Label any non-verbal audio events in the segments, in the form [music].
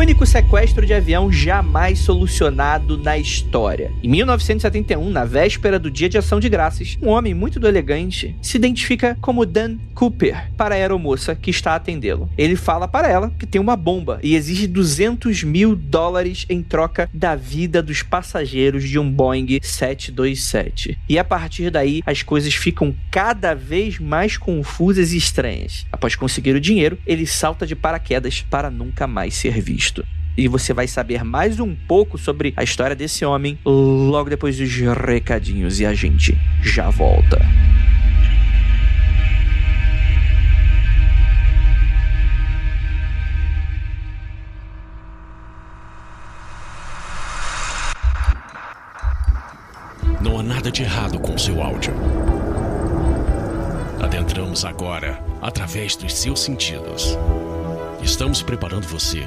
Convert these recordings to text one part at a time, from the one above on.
único sequestro de avião jamais solucionado na história. Em 1971, na véspera do Dia de Ação de Graças, um homem muito elegante se identifica como Dan Cooper para a aeromoça que está atendê-lo. Ele fala para ela que tem uma bomba e exige 200 mil dólares em troca da vida dos passageiros de um Boeing 727. E a partir daí, as coisas ficam cada vez mais confusas e estranhas. Após conseguir o dinheiro, ele salta de paraquedas para nunca mais ser visto. E você vai saber mais um pouco sobre a história desse homem logo depois dos recadinhos. E a gente já volta. Não há nada de errado com seu áudio. Adentramos agora através dos seus sentidos. Estamos preparando você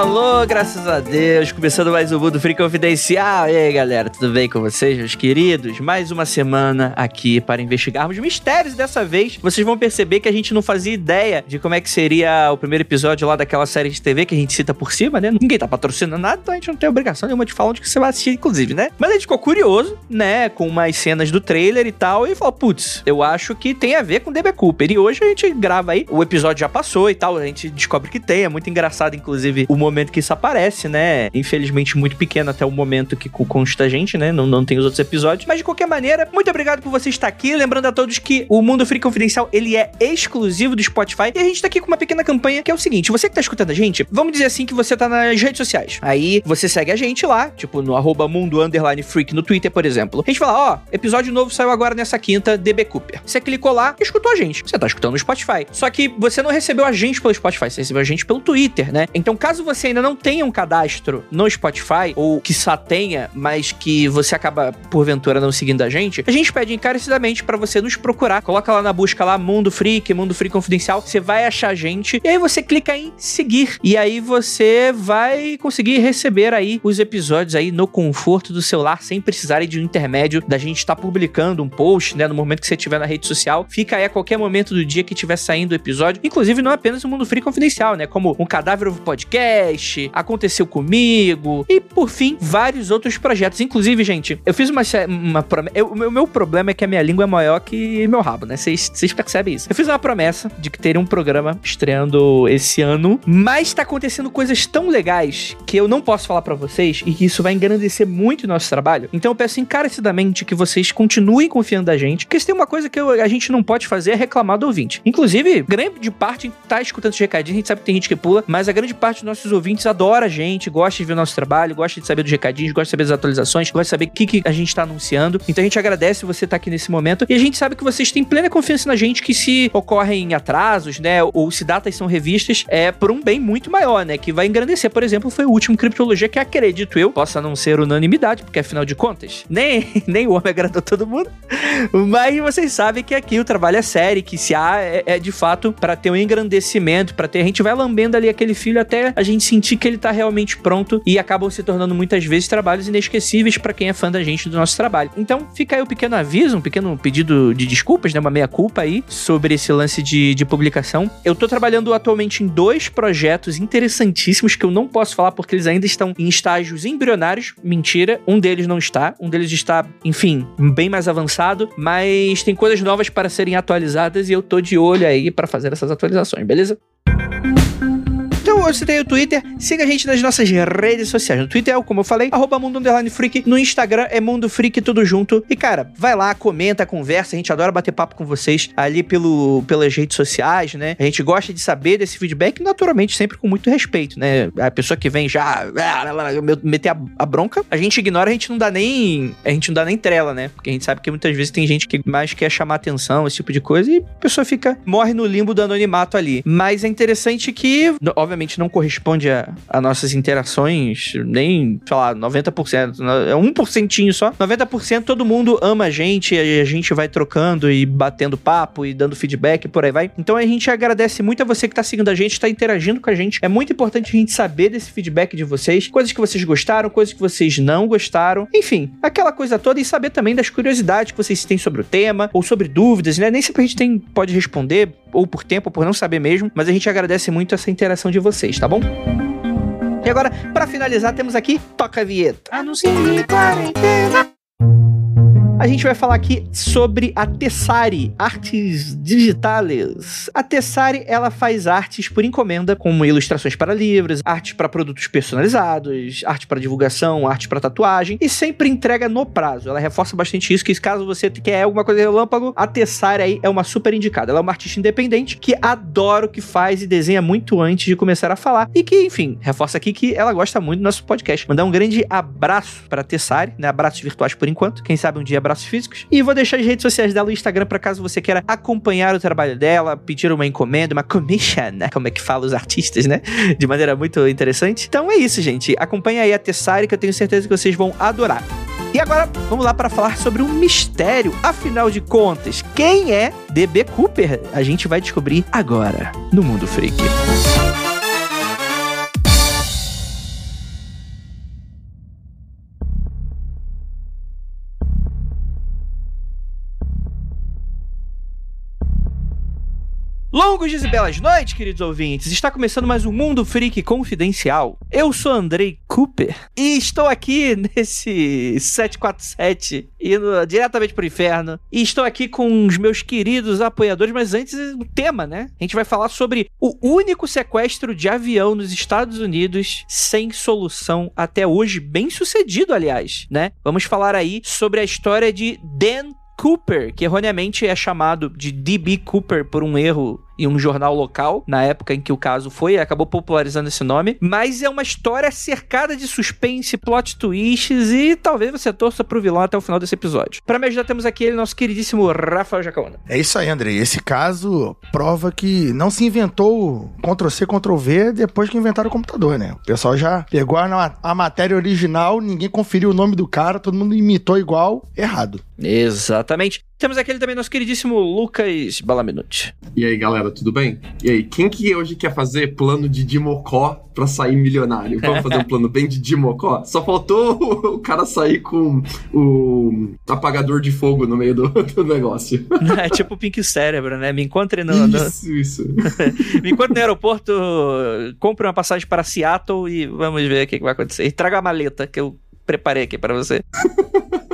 Alô, graças a Deus, começando mais um Mundo Free Confidencial. E aí, galera, tudo bem com vocês, meus queridos? Mais uma semana aqui para investigarmos mistérios. Dessa vez, vocês vão perceber que a gente não fazia ideia de como é que seria o primeiro episódio lá daquela série de TV que a gente cita por cima, né? Ninguém tá patrocinando nada, então a gente não tem obrigação nenhuma de falar onde você vai assistir, inclusive, né? Mas a gente ficou curioso, né, com umas cenas do trailer e tal, e falou, putz, eu acho que tem a ver com DB Cooper. E hoje a gente grava aí, o episódio já passou e tal, a gente descobre que tem, é muito engraçado, inclusive, o momento que isso aparece, né? Infelizmente muito pequeno até o momento que consta a gente, né? Não, não tem os outros episódios. Mas de qualquer maneira, muito obrigado por você estar aqui. Lembrando a todos que o Mundo Free Confidencial, ele é exclusivo do Spotify. E a gente tá aqui com uma pequena campanha que é o seguinte: você que tá escutando a gente, vamos dizer assim que você tá nas redes sociais. Aí você segue a gente lá, tipo no arroba mundo underline freak no Twitter, por exemplo. A gente fala, ó, episódio novo saiu agora nessa quinta, DB Cooper. Você clicou lá e escutou a gente. Você tá escutando no Spotify. Só que você não recebeu a gente pelo Spotify, você recebeu a gente pelo Twitter, né? Então, caso você ainda não tenha um cadastro no Spotify, ou que só tenha, mas que você acaba, porventura, não seguindo a gente, a gente pede encarecidamente para você nos procurar. Coloca lá na busca lá Mundo Freak, Mundo Freak Confidencial, você vai achar a gente, e aí você clica em seguir. E aí você vai conseguir receber aí os episódios aí no conforto do celular, sem precisar de um intermédio da gente estar tá publicando um post, né, no momento que você estiver na rede social. Fica aí a qualquer momento do dia que estiver saindo o episódio. Inclusive, não apenas o Mundo Freak Confidencial, né, como um Cadáver Ovo Aconteceu Comigo e, por fim, vários outros projetos. Inclusive, gente, eu fiz uma, uma. O meu, problema é que a minha língua é maior que meu rabo, né? Vocês percebem isso. Eu fiz uma promessa de que teria um programa estreando esse ano, mas tá acontecendo coisas tão legais que eu não posso falar para vocês e que isso vai engrandecer muito o nosso trabalho. Então eu peço encarecidamente que vocês continuem confiando da gente, porque se tem uma coisa que eu, a gente não pode fazer é reclamar do ouvinte. Inclusive, grande parte tá escutando esse recadinho, a gente sabe que tem gente que pula, mas a grande parte dos nossos ouvintes adora a gente, gosta de ver o nosso trabalho, gosta de saber dos recadinhos, gosta de saber das atualizações, gosta de saber o que, que a gente tá anunciando. Então a gente agradece você estar tá aqui nesse momento e a gente sabe que vocês têm plena confiança na gente que se ocorrem atrasos, né, ou se datas são revistas, é por um bem muito maior, né, que vai engrandecer. Por exemplo, foi o último Criptologia que acredito eu possa não ser unanimidade, porque afinal de contas, [laughs] nem, nem o homem agradou todo mundo, mas vocês sabem que aqui o trabalho é sério, que se há é, é de fato para ter um engrandecimento, para ter a gente vai lambendo ali aquele filho até a gente sentir que ele tá realmente pronto e acabam se tornando muitas vezes trabalhos inesquecíveis para quem é fã da gente do nosso trabalho. Então, fica aí o um pequeno aviso, um pequeno pedido de desculpas, né, uma meia culpa aí sobre esse lance de, de publicação. Eu tô trabalhando atualmente em dois projetos interessantíssimos que eu não posso falar porque eles ainda estão em estágios embrionários. Mentira, um deles não está, um deles está, enfim, bem mais avançado, mas tem coisas novas para serem atualizadas e eu tô de olho aí para fazer essas atualizações, beleza? Você tem o Twitter, siga a gente nas nossas redes sociais. No Twitter é, como eu falei, arroba Mundo Underline Freak. No Instagram é Mundo Freak, tudo junto. E, cara, vai lá, comenta, conversa. A gente adora bater papo com vocês ali pelo, pelas redes sociais, né? A gente gosta de saber desse feedback, naturalmente, sempre com muito respeito, né? A pessoa que vem já meter a, a bronca, a gente ignora, a gente não dá nem. A gente não dá nem trela, né? Porque a gente sabe que muitas vezes tem gente que mais quer chamar atenção, esse tipo de coisa, e a pessoa fica, morre no limbo do anonimato ali. Mas é interessante que, obviamente, provavelmente não corresponde a, a nossas interações, nem, sei lá, 90%, é 1% só. 90% todo mundo ama a gente, a gente vai trocando e batendo papo e dando feedback, por aí vai. Então a gente agradece muito a você que tá seguindo a gente, tá interagindo com a gente. É muito importante a gente saber desse feedback de vocês, coisas que vocês gostaram, coisas que vocês não gostaram, enfim, aquela coisa toda e saber também das curiosidades que vocês têm sobre o tema ou sobre dúvidas, né? Nem sempre a gente tem, pode responder, ou por tempo, ou por não saber mesmo, mas a gente agradece muito essa interação de vocês, tá bom? E agora, para finalizar, temos aqui Toca a Vinheta. Anuncie quarentena a gente vai falar aqui sobre a Tessari, artes digitais. A Tessari, ela faz artes por encomenda, como ilustrações para livros, artes para produtos personalizados, arte para divulgação, arte para tatuagem, e sempre entrega no prazo. Ela reforça bastante isso, que caso você quer alguma coisa relâmpago, a Tessari aí é uma super indicada. Ela é uma artista independente que adora o que faz e desenha muito antes de começar a falar, e que, enfim, reforça aqui que ela gosta muito do nosso podcast. Mandar um grande abraço para Tessari, né? Abraços virtuais por enquanto. Quem sabe um dia abraços físicos. E vou deixar as redes sociais dela no Instagram para caso você queira acompanhar o trabalho dela, pedir uma encomenda, uma commission, né? Como é que fala os artistas, né? De maneira muito interessante. Então é isso, gente. Acompanha aí a Tessari que eu tenho certeza que vocês vão adorar. E agora vamos lá para falar sobre um mistério. Afinal de contas, quem é DB Cooper? A gente vai descobrir agora no Mundo Freak. Longos dias e belas noites, queridos ouvintes. Está começando mais um Mundo Freak Confidencial. Eu sou Andrei Cooper e estou aqui [laughs] nesse 747 indo diretamente pro inferno. E estou aqui com os meus queridos apoiadores, mas antes o tema, né? A gente vai falar sobre o único sequestro de avião nos Estados Unidos sem solução até hoje, bem sucedido, aliás, né? Vamos falar aí sobre a história de Dan Cooper, que erroneamente é chamado de D.B. Cooper por um erro em um jornal local, na época em que o caso foi, acabou popularizando esse nome. Mas é uma história cercada de suspense, plot twists e talvez você torça pro vilão até o final desse episódio. Para me ajudar, temos aqui ele, nosso queridíssimo Rafael Jacaona. É isso aí, Andrei. Esse caso prova que não se inventou Ctrl-C, Ctrl-V depois que inventaram o computador, né? O pessoal já pegou a, a matéria original, ninguém conferiu o nome do cara, todo mundo imitou igual, errado. Exatamente. Temos aquele também nosso queridíssimo Lucas Balaminuti. E aí, galera, tudo bem? E aí, quem que hoje quer fazer plano de Dimocó pra sair milionário? Vamos fazer um plano bem de Dimocó? Só faltou o cara sair com o apagador de fogo no meio do, do negócio. É tipo o Pink Cérebro, né? Me encontre no... Isso, no... isso. [laughs] Me encontre no aeroporto, compre uma passagem para Seattle e vamos ver o que vai acontecer. E traga a maleta que eu preparei aqui para você. [laughs]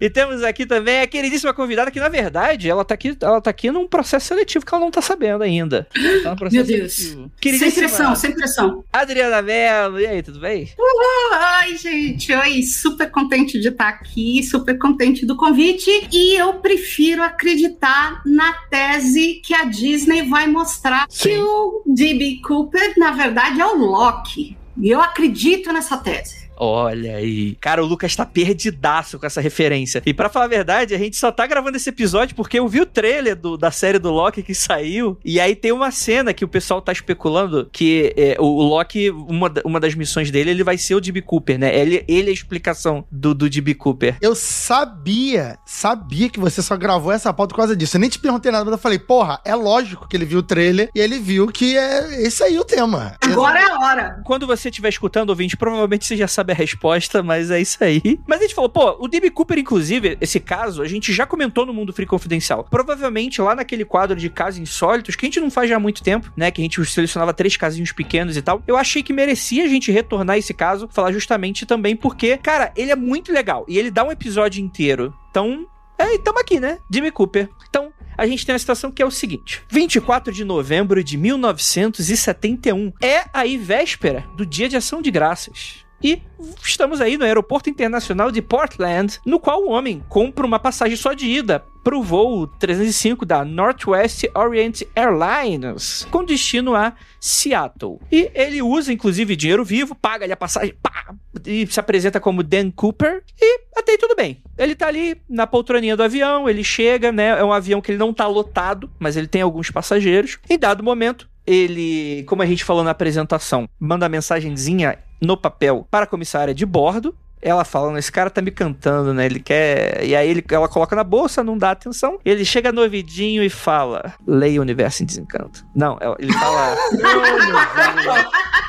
E temos aqui também a queridíssima convidada, que na verdade ela tá aqui, ela tá aqui num processo seletivo que ela não tá sabendo ainda. Tá Meu Deus. Sem pressão, sem pressão. Adriana Mello, e aí, tudo bem? Uhul, ai, gente, oi, super contente de estar aqui, super contente do convite. E eu prefiro acreditar na tese que a Disney vai mostrar Sim. que o D.B. Cooper, na verdade, é o Loki. E eu acredito nessa tese. Olha aí. Cara, o Lucas tá perdidaço com essa referência. E para falar a verdade, a gente só tá gravando esse episódio porque eu vi o trailer do, da série do Loki que saiu. E aí tem uma cena que o pessoal tá especulando que é, o, o, Loki, uma, uma das missões dele, ele vai ser o D.B. Cooper, né? Ele, ele é a explicação do, do D.B. Cooper. Eu sabia, sabia que você só gravou essa pauta por causa disso. Eu nem te perguntei nada, mas eu falei, porra, é lógico que ele viu o trailer e ele viu que é esse aí o tema. Agora é a hora. Quando você estiver escutando, ouvinte, provavelmente você já sabe sabe a resposta, mas é isso aí. Mas a gente falou, pô, o D.B. Cooper, inclusive, esse caso, a gente já comentou no Mundo Free Confidencial. Provavelmente lá naquele quadro de casos insólitos, que a gente não faz já há muito tempo, né? Que a gente selecionava três casinhos pequenos e tal. Eu achei que merecia a gente retornar esse caso, falar justamente também porque, cara, ele é muito legal. E ele dá um episódio inteiro. Então, é, estamos aqui, né? Jimmy Cooper. Então, a gente tem uma situação que é o seguinte: 24 de novembro de 1971 é aí véspera do Dia de Ação de Graças. E estamos aí no aeroporto internacional de Portland, no qual o homem compra uma passagem só de ida para o voo 305 da Northwest Orient Airlines, com destino a Seattle. E ele usa, inclusive, dinheiro vivo, paga ali a passagem, pá, e se apresenta como Dan Cooper, e até aí tudo bem. Ele tá ali na poltroninha do avião, ele chega, né? É um avião que ele não tá lotado, mas ele tem alguns passageiros. Em dado momento, ele, como a gente falou na apresentação, manda mensagenzinha no papel para a comissária de bordo. Ela falando, esse cara tá me cantando, né? Ele quer. E aí ele, ela coloca na bolsa, não dá atenção. Ele chega no ouvidinho e fala: Leia o Universo em Desencanto. Não, ele fala. [laughs]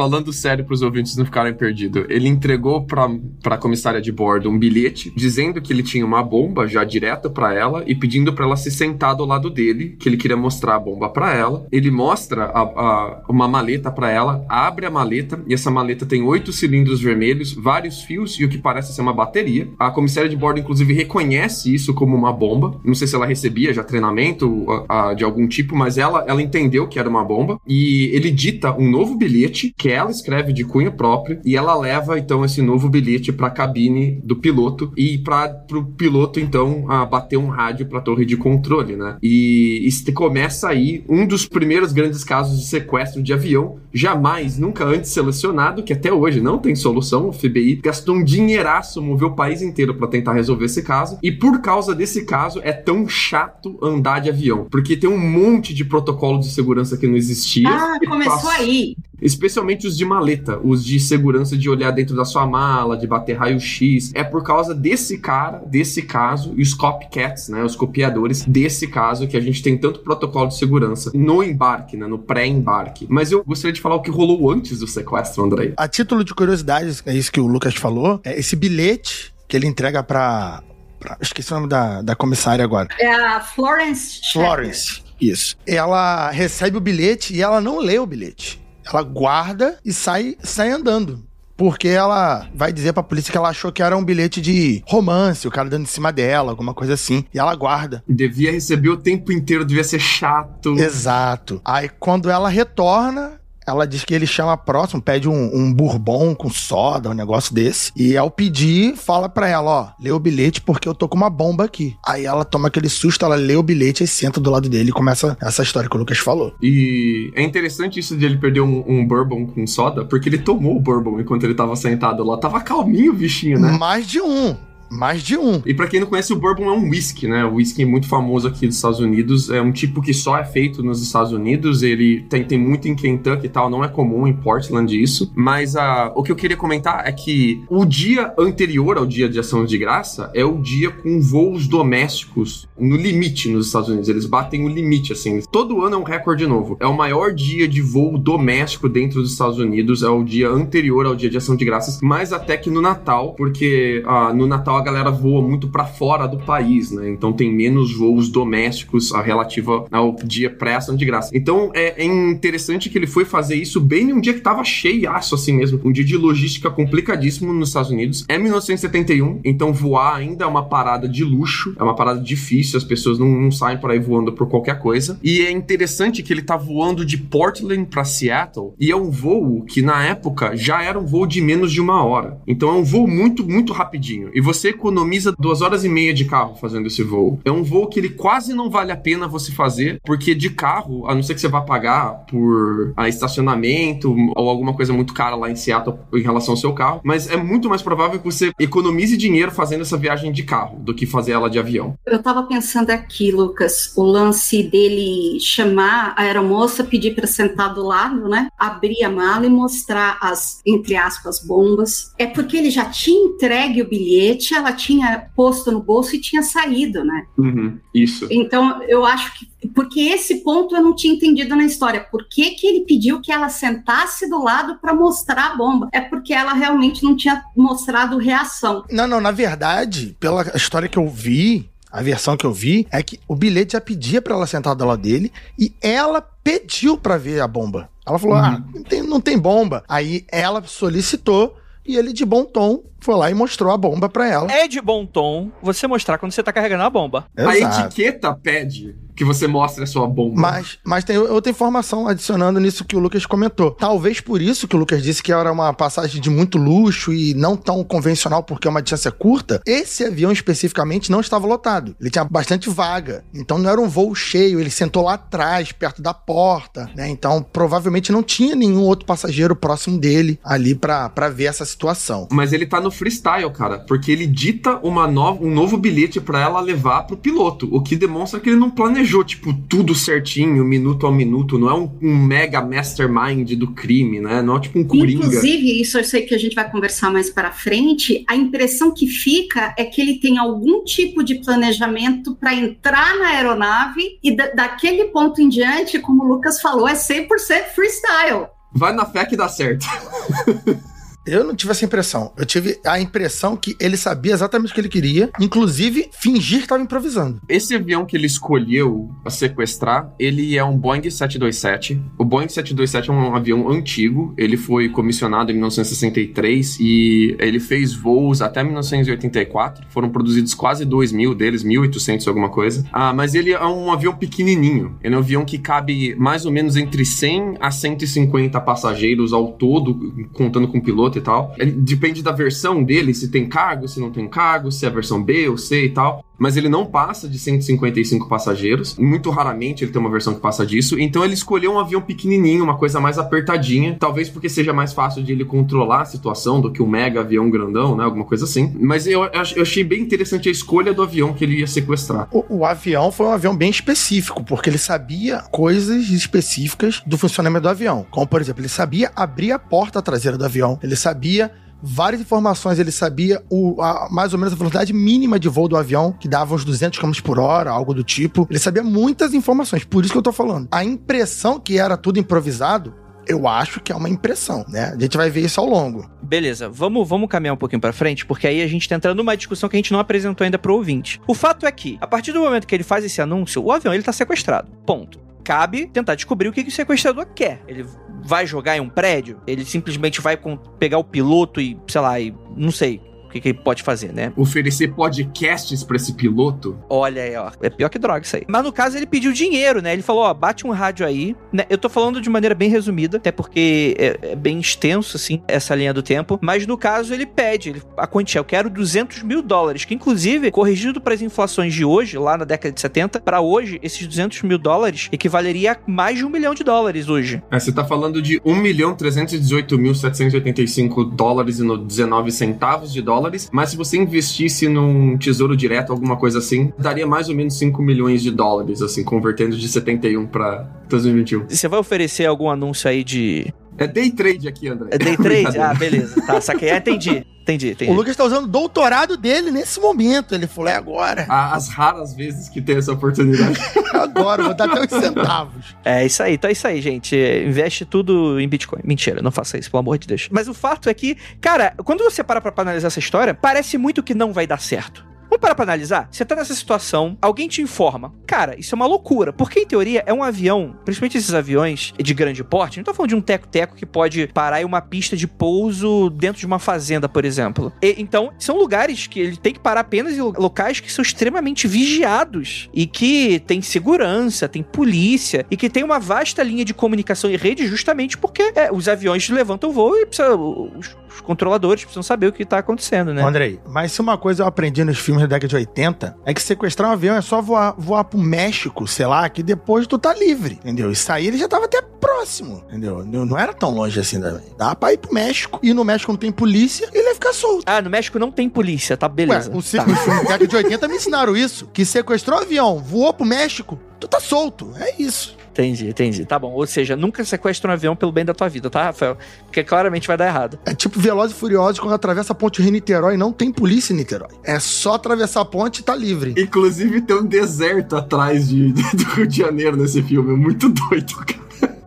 Falando sério pros ouvintes não ficarem perdidos, ele entregou pra, pra comissária de bordo um bilhete dizendo que ele tinha uma bomba já direta para ela e pedindo para ela se sentar do lado dele, que ele queria mostrar a bomba para ela. Ele mostra a, a, uma maleta para ela, abre a maleta e essa maleta tem oito cilindros vermelhos, vários fios e o que parece ser uma bateria. A comissária de bordo, inclusive, reconhece isso como uma bomba. Não sei se ela recebia já treinamento a, de algum tipo, mas ela, ela entendeu que era uma bomba e ele dita um novo bilhete que ela escreve de cunho próprio e ela leva então esse novo bilhete para a cabine do piloto e para o piloto então bater um rádio para a torre de controle, né? E, e começa aí um dos primeiros grandes casos de sequestro de avião, jamais, nunca antes selecionado, que até hoje não tem solução. O FBI gastou um dinheiraço, moveu o país inteiro para tentar resolver esse caso e por causa desse caso é tão chato andar de avião, porque tem um monte de protocolo de segurança que não existia. Ah, começou aí. Especialmente os de maleta, os de segurança de olhar dentro da sua mala, de bater raio-x. É por causa desse cara, desse caso, e os copycats, né? Os copiadores desse caso que a gente tem tanto protocolo de segurança no embarque, né? No pré-embarque. Mas eu gostaria de falar o que rolou antes do sequestro, André. A título de curiosidade, é isso que o Lucas falou, é esse bilhete que ele entrega pra. pra esqueci o nome da, da comissária agora. É a Florence. Florence. Isso. Ela recebe o bilhete e ela não lê o bilhete. Ela guarda e sai, sai andando. Porque ela vai dizer pra polícia que ela achou que era um bilhete de romance, o cara dando em cima dela, alguma coisa assim. E ela guarda. Devia receber o tempo inteiro, devia ser chato. Exato. Aí quando ela retorna, ela diz que ele chama próximo, pede um, um bourbon com soda, um negócio desse. E ao pedir, fala pra ela, ó, lê o bilhete porque eu tô com uma bomba aqui. Aí ela toma aquele susto, ela lê o bilhete e senta do lado dele e começa essa história que o Lucas falou. E é interessante isso de ele perder um, um bourbon com soda, porque ele tomou o bourbon enquanto ele tava sentado lá. Tava calminho o bichinho, né? Mais de um. Mais de um. E para quem não conhece, o bourbon é um whisky, né? O whisky muito famoso aqui dos Estados Unidos. É um tipo que só é feito nos Estados Unidos. Ele tem, tem muito em Kentucky e tal. Não é comum em Portland isso. Mas uh, o que eu queria comentar é que o dia anterior ao dia de ação de graça é o dia com voos domésticos no limite nos Estados Unidos. Eles batem o limite, assim. Todo ano é um recorde novo. É o maior dia de voo doméstico dentro dos Estados Unidos. É o dia anterior ao dia de ação de graças. Mais até que no Natal, porque uh, no Natal a galera voa muito para fora do país, né? Então tem menos voos domésticos a relativa ao dia pré-ação de graça. Então é, é, interessante que ele foi fazer isso bem num dia que tava cheiaço assim mesmo, um dia de logística complicadíssimo nos Estados Unidos. É 1971, então voar ainda é uma parada de luxo, é uma parada difícil, as pessoas não, não saem por aí voando por qualquer coisa. E é interessante que ele tá voando de Portland para Seattle e é um voo que na época já era um voo de menos de uma hora. Então é um voo muito, muito rapidinho. E você economiza duas horas e meia de carro fazendo esse voo. É um voo que ele quase não vale a pena você fazer, porque de carro, a não ser que você vá pagar por a ah, estacionamento ou alguma coisa muito cara lá em Seattle em relação ao seu carro, mas é muito mais provável que você economize dinheiro fazendo essa viagem de carro do que fazer ela de avião. Eu tava pensando aqui, Lucas, o lance dele chamar a aeromoça, pedir para sentar do lado, né? Abrir a mala e mostrar as, entre aspas, bombas. É porque ele já tinha entregue o bilhete, ela tinha posto no bolso e tinha saído, né? Uhum, isso. Então, eu acho que. Porque esse ponto eu não tinha entendido na história. Por que, que ele pediu que ela sentasse do lado para mostrar a bomba? É porque ela realmente não tinha mostrado reação. Não, não, na verdade, pela história que eu vi, a versão que eu vi é que o bilhete já pedia para ela sentar do lado dele e ela pediu para ver a bomba. Ela falou: uhum. ah, não tem, não tem bomba. Aí ela solicitou e ele, de bom tom, foi lá e mostrou a bomba pra ela. É de bom tom você mostrar quando você tá carregando a bomba. Exato. A etiqueta pede que você mostre a sua bomba. Mas, mas tem outra informação adicionando nisso que o Lucas comentou. Talvez por isso que o Lucas disse que era uma passagem de muito luxo e não tão convencional porque é uma distância curta. Esse avião especificamente não estava lotado. Ele tinha bastante vaga. Então não era um voo cheio. Ele sentou lá atrás, perto da porta, né? Então provavelmente não tinha nenhum outro passageiro próximo dele ali para ver essa situação. Mas ele tá no no freestyle, cara, porque ele dita uma nova, um novo bilhete para ela levar pro piloto, o que demonstra que ele não planejou, tipo, tudo certinho, minuto a minuto, não é um, um mega mastermind do crime, né? Não é tipo um coringa. Inclusive, isso eu sei que a gente vai conversar mais para frente, a impressão que fica é que ele tem algum tipo de planejamento para entrar na aeronave e da, daquele ponto em diante, como o Lucas falou, é 100% freestyle. Vai na fé que dá certo. [laughs] Eu não tive essa impressão. Eu tive a impressão que ele sabia exatamente o que ele queria, inclusive fingir que estava improvisando. Esse avião que ele escolheu para sequestrar, ele é um Boeing 727. O Boeing 727 é um avião antigo, ele foi comissionado em 1963 e ele fez voos até 1984. Foram produzidos quase 2 mil deles, 1.800 alguma coisa. Ah, mas ele é um avião pequenininho. Ele é um avião que cabe mais ou menos entre 100 a 150 passageiros ao todo, contando com piloto e tal. Ele, depende da versão dele, se tem cargo, se não tem cargo, se é a versão B ou C e tal. Mas ele não passa de 155 passageiros. Muito raramente ele tem uma versão que passa disso. Então ele escolheu um avião pequenininho, uma coisa mais apertadinha. Talvez porque seja mais fácil de ele controlar a situação do que um mega avião grandão, né? Alguma coisa assim. Mas eu, eu achei bem interessante a escolha do avião que ele ia sequestrar. O, o avião foi um avião bem específico, porque ele sabia coisas específicas do funcionamento do avião. Como, por exemplo, ele sabia abrir a porta traseira do avião. Ele sabia várias informações. Ele sabia o, a, mais ou menos a velocidade mínima de voo do avião, que dava uns 200 km por hora, algo do tipo. Ele sabia muitas informações, por isso que eu tô falando. A impressão que era tudo improvisado eu acho que é uma impressão, né? A gente vai ver isso ao longo. Beleza, vamos, vamos caminhar um pouquinho para frente, porque aí a gente tá entrando numa discussão que a gente não apresentou ainda pro ouvinte. O fato é que, a partir do momento que ele faz esse anúncio, o avião ele tá sequestrado. Ponto. Cabe tentar descobrir o que, o sequestrador quer. Ele vai jogar em um prédio? Ele simplesmente vai pegar o piloto e, sei lá, e não sei, que, que, ele pode fazer, né? Oferecer podcasts pra esse piloto? Olha aí, ó. É pior que droga isso aí. Mas no caso, ele pediu dinheiro, né? Ele falou, ó, bate um rádio aí. Né? Eu tô falando de maneira bem resumida, até porque é, é, bem extenso, assim, essa linha do tempo. Mas no caso, ele pede ele, a quantia. Eu quero 200 mil dólares, que inclusive, corrigido para as inflações de hoje, lá na década de 70, para hoje, esses 200 mil dólares equivaleria a mais de um milhão de dólares hoje. É, você tá falando de 1 milhão 318 mil 785 dólares e 19 centavos de dólar dólares, mas se você investisse num tesouro direto, alguma coisa assim, daria mais ou menos 5 milhões de dólares, assim, convertendo de 71 para 2021. Você vai oferecer algum anúncio aí de é day trade aqui, André. É day trade? [laughs] ah, beleza. Tá, saquei. Ah, entendi. Entendi, entendi. O Lucas tá usando o doutorado dele nesse momento. Ele falou, é agora. As raras vezes que tem essa oportunidade. [laughs] agora, vou dar até os centavos. É isso aí, então é isso aí, gente. Investe tudo em Bitcoin. Mentira, não faça isso, pelo amor de Deus. Mas o fato é que, cara, quando você para pra analisar essa história, parece muito que não vai dar certo. Vamos parar pra analisar? Você tá nessa situação, alguém te informa. Cara, isso é uma loucura. Porque, em teoria, é um avião, principalmente esses aviões de grande porte, não tô falando de um teco-teco que pode parar em uma pista de pouso dentro de uma fazenda, por exemplo. E, então, são lugares que ele tem que parar apenas em locais que são extremamente vigiados e que tem segurança, tem polícia e que tem uma vasta linha de comunicação e rede justamente porque é, os aviões levantam voo e precisa, os, os controladores precisam saber o que tá acontecendo, né? Andrei, mas se uma coisa eu aprendi nos filmes da década de 80 é que sequestrar um avião é só voar, voar pro México, sei lá, que depois tu tá livre, entendeu? Isso aí ele já tava até próximo, entendeu? Não era tão longe assim também. Dá pra ir pro México. E no México não tem polícia, ele ia ficar solto. Ah, no México não tem polícia, tá beleza. Ué, o tá. da década de 80 me ensinaram isso, que sequestrou um avião, voou pro México, tu tá solto. É isso. Entendi, entendi. Tá bom. Ou seja, nunca sequestra um avião pelo bem da tua vida, tá, Rafael? Porque claramente vai dar errado. É tipo Velozes e Furiosos quando atravessa a ponte Rio-Niterói não tem polícia em Niterói. É só atravessar a ponte e tá livre. Inclusive tem um deserto atrás de, de, do Rio de Janeiro nesse filme. É muito doido, cara.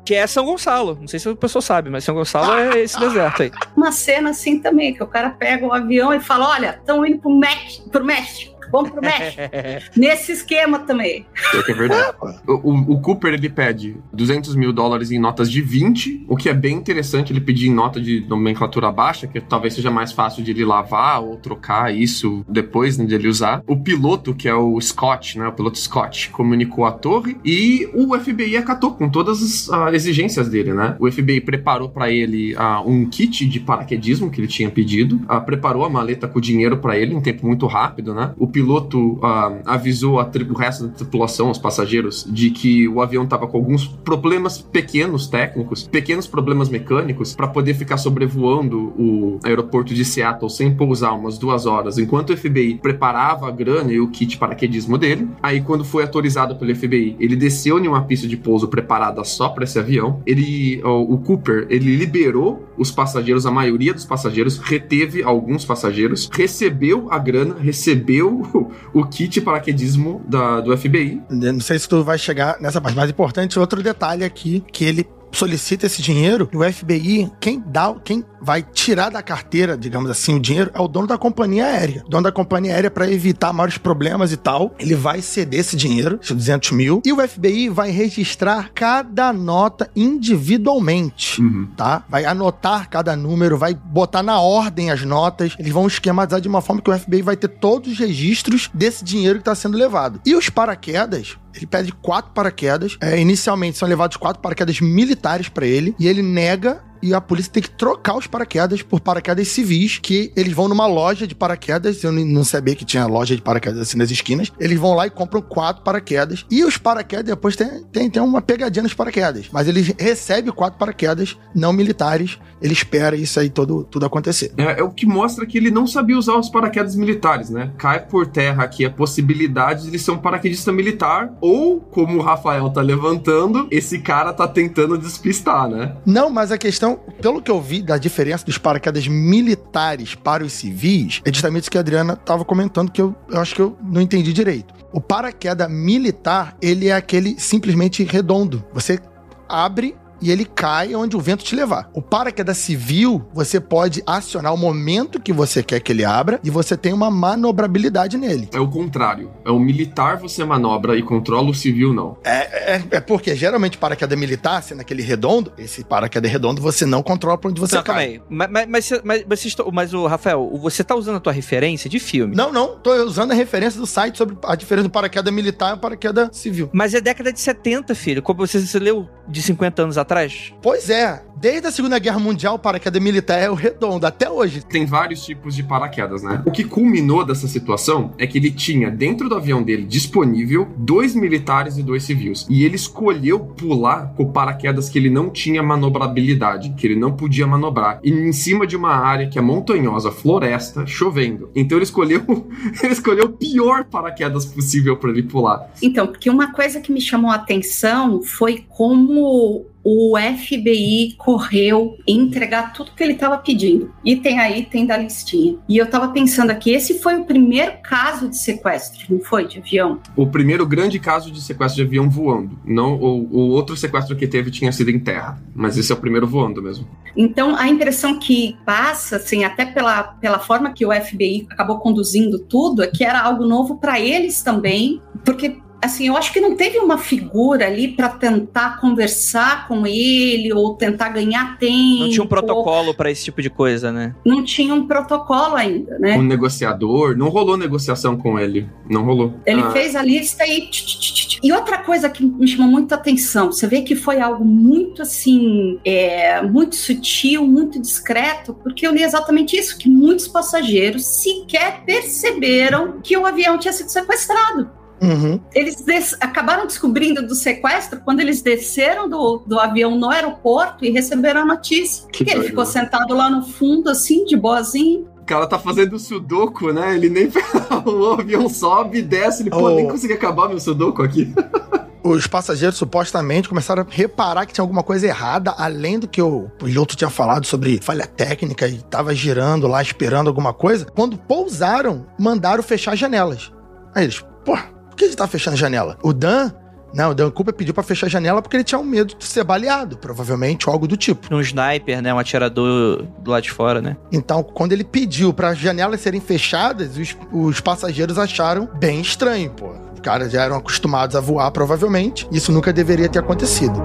Que é São Gonçalo. Não sei se a pessoa sabe, mas São Gonçalo é esse deserto aí. Uma cena assim também, que o cara pega o um avião e fala: olha, estão indo pro México, pro México. Vamos pro México. [laughs] Nesse esquema também. É, é verdade. o, o, Cooper, ele pede 200 mil dólares em notas de 20, o que é bem interessante ele pedir em nota de nomenclatura baixa, que talvez seja mais fácil de ele lavar ou trocar isso depois né, de ele usar. O piloto, que é o Scott, né, o piloto Scott, comunicou a torre e o FBI acatou com todas as uh, exigências dele, né? O FBI preparou para ele uh, um kit de paraquedismo que ele tinha pedido, uh, preparou a maleta com dinheiro para ele em tempo muito rápido, né? O piloto piloto ah, avisou a o resto da tripulação, os passageiros, de que o avião estava com alguns problemas pequenos técnicos, pequenos problemas mecânicos, para poder ficar sobrevoando o aeroporto de Seattle sem pousar umas duas horas, enquanto o FBI preparava a grana e o kit paraquedismo dele. Aí, quando foi autorizado pelo FBI, ele desceu em uma pista de pouso preparada só para esse avião. Ele, o Cooper, ele liberou os passageiros, a maioria dos passageiros, reteve alguns passageiros, recebeu a grana, recebeu o, kit paraquedismo da, do FBI. Não sei se tu vai chegar nessa parte, mas importante outro detalhe aqui, que ele solicita esse dinheiro, o FBI, quem dá, quem vai tirar da carteira, digamos assim, o dinheiro é o dono da companhia aérea. O dono da companhia aérea, para evitar maiores problemas e tal, ele vai ceder esse dinheiro, esses 200 mil, e o FBI vai registrar cada nota individualmente, Uhum. tá? Vai anotar cada número, vai botar na ordem as notas, eles vão esquematizar de uma forma que o FBI vai ter todos os registros desse dinheiro que está sendo levado. E os paraquedas, ele pede quatro paraquedas. É, inicialmente são levados quatro paraquedas militares pra ele e ele nega e a polícia tem que trocar os paraquedas por paraquedas civis, que eles vão numa loja de paraquedas, eu não- sabia que tinha loja de paraquedas assim nas esquinas, eles vão lá e compram quatro paraquedas, e os paraquedas depois tem, tem, tem uma pegadinha nos paraquedas, mas ele recebe quatro paraquedas não militares, ele espera isso aí todo, tudo acontecer. É, é o que mostra que ele não sabia usar os paraquedas militares, né? Cai por terra aqui a possibilidade de ele ser um paraquedista militar, ou, como o Rafael tá levantando, esse cara tá tentando despistar, né? Não, mas a questão, pelo que eu vi da diferença dos paraquedas militares para os civis, é justamente isso que a Adriana estava comentando, que eu, eu acho que eu não entendi direito. O paraquedas militar, ele é aquele simplesmente redondo. Você abre e ele cai onde o vento te levar. O paraquedas civil, você pode acionar o momento que você quer que ele abra e você tem uma manobrabilidade nele. É o contrário. É o militar você manobra e controla, o civil não. É, é, é porque geralmente paraquedas militar, sendo aquele redondo, esse paraquedas redondo, você não controla pra onde você Não, calma cai. Mas, mas, mas, mas, estão- mas o Rafael, você tá usando a tua referência de filme. Não, não, tô usando a referência do site sobre a diferença do paraquedas militar e paraquedas civil. Mas é década de 70, filho. Como você, você leu de 50 anos atrás? Pois é, desde a Segunda Guerra Mundial, o paraquedas militar é o redondo, até hoje. Tem vários tipos de paraquedas, né? O que culminou dessa situação é que ele tinha dentro do avião dele disponível dois militares e dois civis. E ele escolheu pular com paraquedas que ele não tinha manobrabilidade, que ele não podia manobrar. E em cima de uma área que é montanhosa, floresta, chovendo. Então ele escolheu, [laughs] ele escolheu o pior paraquedas possível para ele pular. Então, porque uma coisa que me chamou a atenção foi como o FBI correu entregar tudo que ele estava pedindo. E tem aí, tem da listinha. E eu estava pensando aqui, esse foi o primeiro caso de sequestro, não foi? De avião? O primeiro grande caso de sequestro de avião voando. Não, o, o outro sequestro que teve tinha sido em terra. Mas esse é o primeiro voando mesmo. Então, a impressão que passa, assim, até pela, pela forma que o FBI acabou conduzindo tudo, é que era algo novo para eles também, porque assim, eu acho que não teve uma figura ali para tentar conversar com ele ou tentar ganhar tempo. Não tinha um protocolo pra esse tipo de coisa, né? Não tinha um protocolo ainda, né? Um negociador. Não rolou negociação com ele. Não rolou. Ele Ah, fez a lista e. tch, tch, tch, tch. E outra coisa que me chamou muita atenção, você vê que foi algo muito assim, é, muito sutil, muito discreto, porque eu li exatamente isso: que muitos passageiros sequer perceberam que o avião tinha sido sequestrado. Uhum. Eles des- acabaram descobrindo do sequestro quando eles desceram do, do avião no aeroporto e receberam a notícia. Que Que ele doido, ficou sentado lá no fundo, assim, de boazinho. O cara tá fazendo sudoku, né? Ele nem. [laughs] o avião sobe, desce. Ele, pô, Oh. nem consegui acabar meu sudoku aqui. [laughs] Os passageiros supostamente começaram a reparar que tinha alguma coisa errada, além do que o piloto tinha falado sobre falha técnica e tava girando lá esperando alguma coisa. Quando pousaram, mandaram fechar as janelas. Aí eles, pô, por que gente tá fechando a janela? O Dan, não, o Dan Cooper pediu pra fechar a janela porque ele tinha um medo de ser baleado, provavelmente, ou algo do tipo. Um sniper, né? Um atirador do lado de fora, né? Então, quando ele pediu para as janelas serem fechadas, os, os passageiros acharam bem estranho, pô. Os caras já eram acostumados a voar, provavelmente. Isso nunca deveria ter acontecido.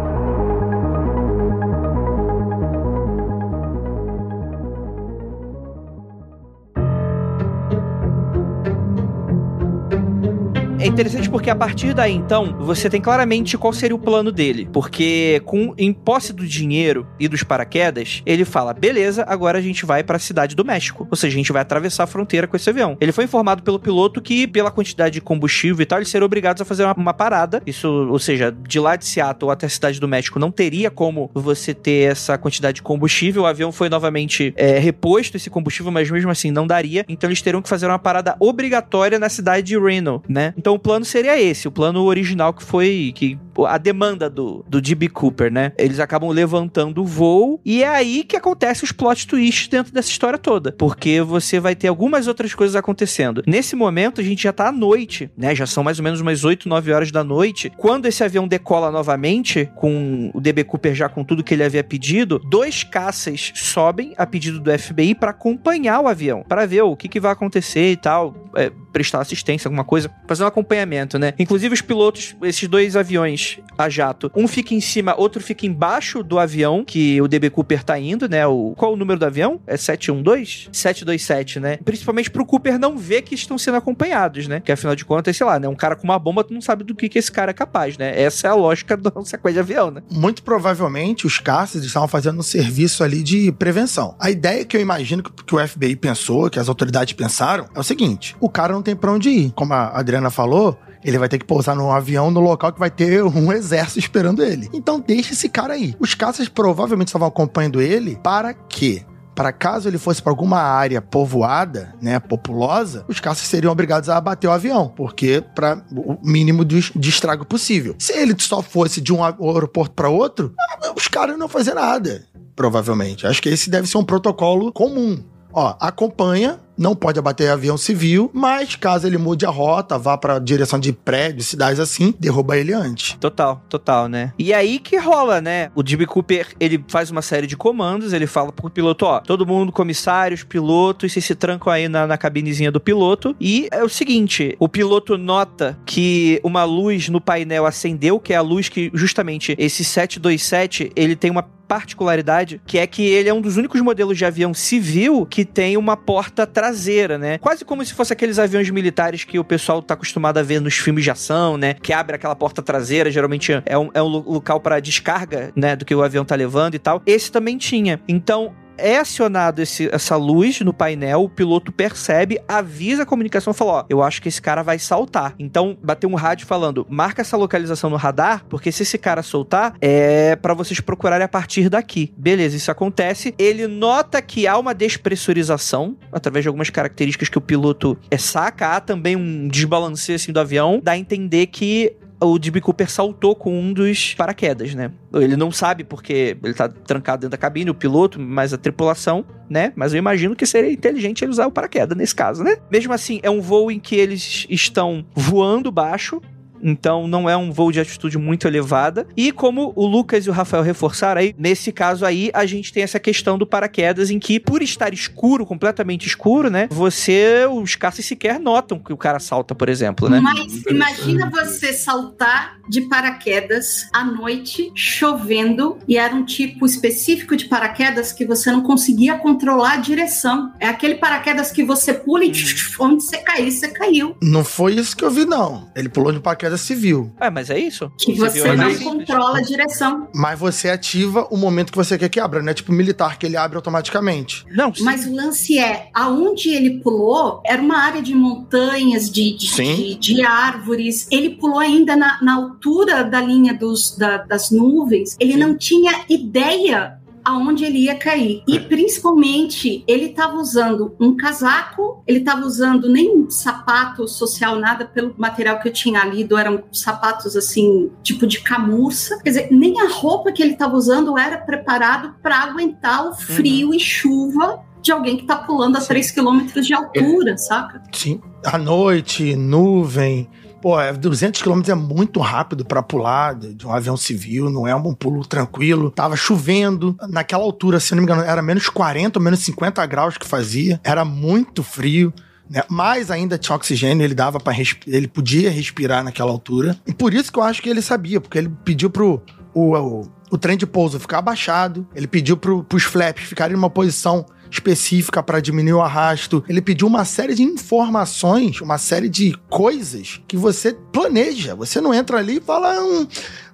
Interessante porque a partir daí, então, você tem claramente qual seria o plano dele. Porque com em posse do dinheiro e dos paraquedas, ele fala: beleza, agora a gente vai para a cidade do México. Ou seja, a gente vai atravessar a fronteira com esse avião. Ele foi informado pelo piloto que, pela quantidade de combustível e tal, eles seriam obrigados a fazer uma, uma parada. Isso, ou seja, de lá de Seattle até a cidade do México não teria como você ter essa quantidade de combustível. O avião foi novamente é, reposto esse combustível, mas mesmo assim não daria. Então eles teriam que fazer uma parada obrigatória na cidade de Reno, né? Então o plano seria esse, o plano original que foi que a demanda do, do D.B. Cooper, né? Eles acabam levantando o voo e é aí que acontece os plot twists dentro dessa história toda, porque você vai ter algumas outras coisas acontecendo. Nesse momento a gente já tá à noite, né? Já são mais ou menos umas 8, 9 horas da noite. Quando esse avião decola novamente, com o D.B. Cooper já com tudo que ele havia pedido, dois caças sobem a pedido do FBI para acompanhar o avião, para ver o que, que vai acontecer e tal, é, prestar assistência, alguma coisa, fazer um acompanhamento, né? Inclusive os pilotos, esses dois aviões a jato, um fica em cima, outro fica embaixo do avião que o DB Cooper tá indo, né? O, qual o número do avião? É 712? 727, né? Principalmente pro Cooper não ver que estão sendo acompanhados, né? Que afinal de contas, sei lá, né? Um cara com uma bomba, tu não sabe do que, que esse cara é capaz, né? Essa é a lógica da [laughs] sequência de avião, né? Muito provavelmente os caças estavam fazendo um serviço ali de prevenção. A ideia que eu imagino que, que o FBI pensou, que as autoridades pensaram, é o seguinte: o cara não tem pra onde ir. Como a Adriana falou, ele vai ter que pousar num avião no local que vai ter um exército esperando ele. Então deixa esse cara aí. Os caças provavelmente estavam acompanhando ele para quê? Para caso ele fosse para alguma área povoada, né, populosa, os caças seriam obrigados a abater o avião, porque para o mínimo de, de, estrago possível. Se ele só fosse de um aeroporto para outro, os caras não faziam nada, provavelmente. Acho que esse deve ser um protocolo comum. Ó, acompanha, não pode abater avião civil, mas caso ele mude a rota, vá para direção de prédios, cidades assim, derruba ele antes. Total, total, né? E aí que rola, né? O Jimmy Cooper, ele faz uma série de comandos, ele fala pro piloto, ó, todo mundo, comissários, pilotos, vocês se trancam aí na, na cabinezinha do piloto. E é o seguinte, o piloto nota que uma luz no painel acendeu, que é a luz que justamente esse 727, ele tem uma particularidade, que é que ele é um dos únicos modelos de avião civil que tem uma porta traseira, né? Quase como se fosse aqueles aviões militares que o pessoal tá acostumado a ver nos filmes de ação, né? Que abre aquela porta traseira, geralmente é um, é um local para descarga, né? Do que o avião tá levando e tal. Esse também tinha. Então, é acionado esse, essa luz no painel, o piloto percebe, avisa a comunicação e fala: Ó, eu acho que esse cara vai saltar. Então, bateu um rádio falando: marca essa localização no radar, porque se esse cara soltar, é para vocês procurarem a partir daqui. Beleza, isso acontece. Ele nota que há uma despressurização através de algumas características que o piloto é saca. Há também um desbalanceio assim do avião, dá a entender que o DB Cooper saltou com um dos paraquedas, né? Ele não sabe porque ele tá trancado dentro da cabine, o piloto, mas a tripulação, né? Mas eu imagino que seria inteligente ele usar o paraquedas nesse caso, né? Mesmo assim, é um voo em que eles estão voando baixo, então não é um voo de altitude muito elevada. E como o Lucas e o Rafael reforçaram aí, nesse caso aí, a gente tem essa questão do paraquedas em que, por estar escuro, completamente escuro, né? Você, os caças sequer notam que o cara salta, por exemplo, né? Mas imagina você saltar de paraquedas à noite, chovendo, e era um tipo específico de paraquedas que você não conseguia controlar a direção. É aquele paraquedas que você pula e hum. onde você cair, você caiu. Não foi isso que eu vi, não. Ele pulou de paraquedas queda civil. É, mas é isso. Que você é não controla a direção. Mas você ativa o momento que você quer que abra, né? Tipo militar, que ele abre automaticamente. Não, sim. Mas o lance é, aonde ele pulou, era uma área de montanhas, de, de, de, de árvores. Ele pulou ainda na, na altura da linha dos, da, das nuvens. Ele sim. não tinha ideia aonde ele ia cair. E principalmente, ele estava usando um casaco, ele estava usando nem sapato social, nada pelo material que eu tinha lido, eram sapatos assim, tipo de camurça. Quer dizer, nem a roupa que ele estava usando era preparado para aguentar o frio uhum. e chuva de alguém que tá pulando a 3 km de altura, é. saca? Sim. À noite, nuvem, Pô, 200 é, km é muito rápido para pular de um avião civil, não é um pulo tranquilo. Tava chovendo. Naquela altura, se não me engano, era menos 40 ou menos 50 graus que fazia. Era muito frio. Né? Mas ainda tinha oxigênio, ele dava para ele podia respirar naquela altura. E por isso que eu acho que ele sabia, porque ele pediu pro o, o, o trem de pouso ficar abaixado, ele pediu pro, pros flaps ficarem numa posição específica para diminuir o arrasto. Ele pediu uma série de informações, uma série de coisas que você planeja. Você não entra ali e fala, hum,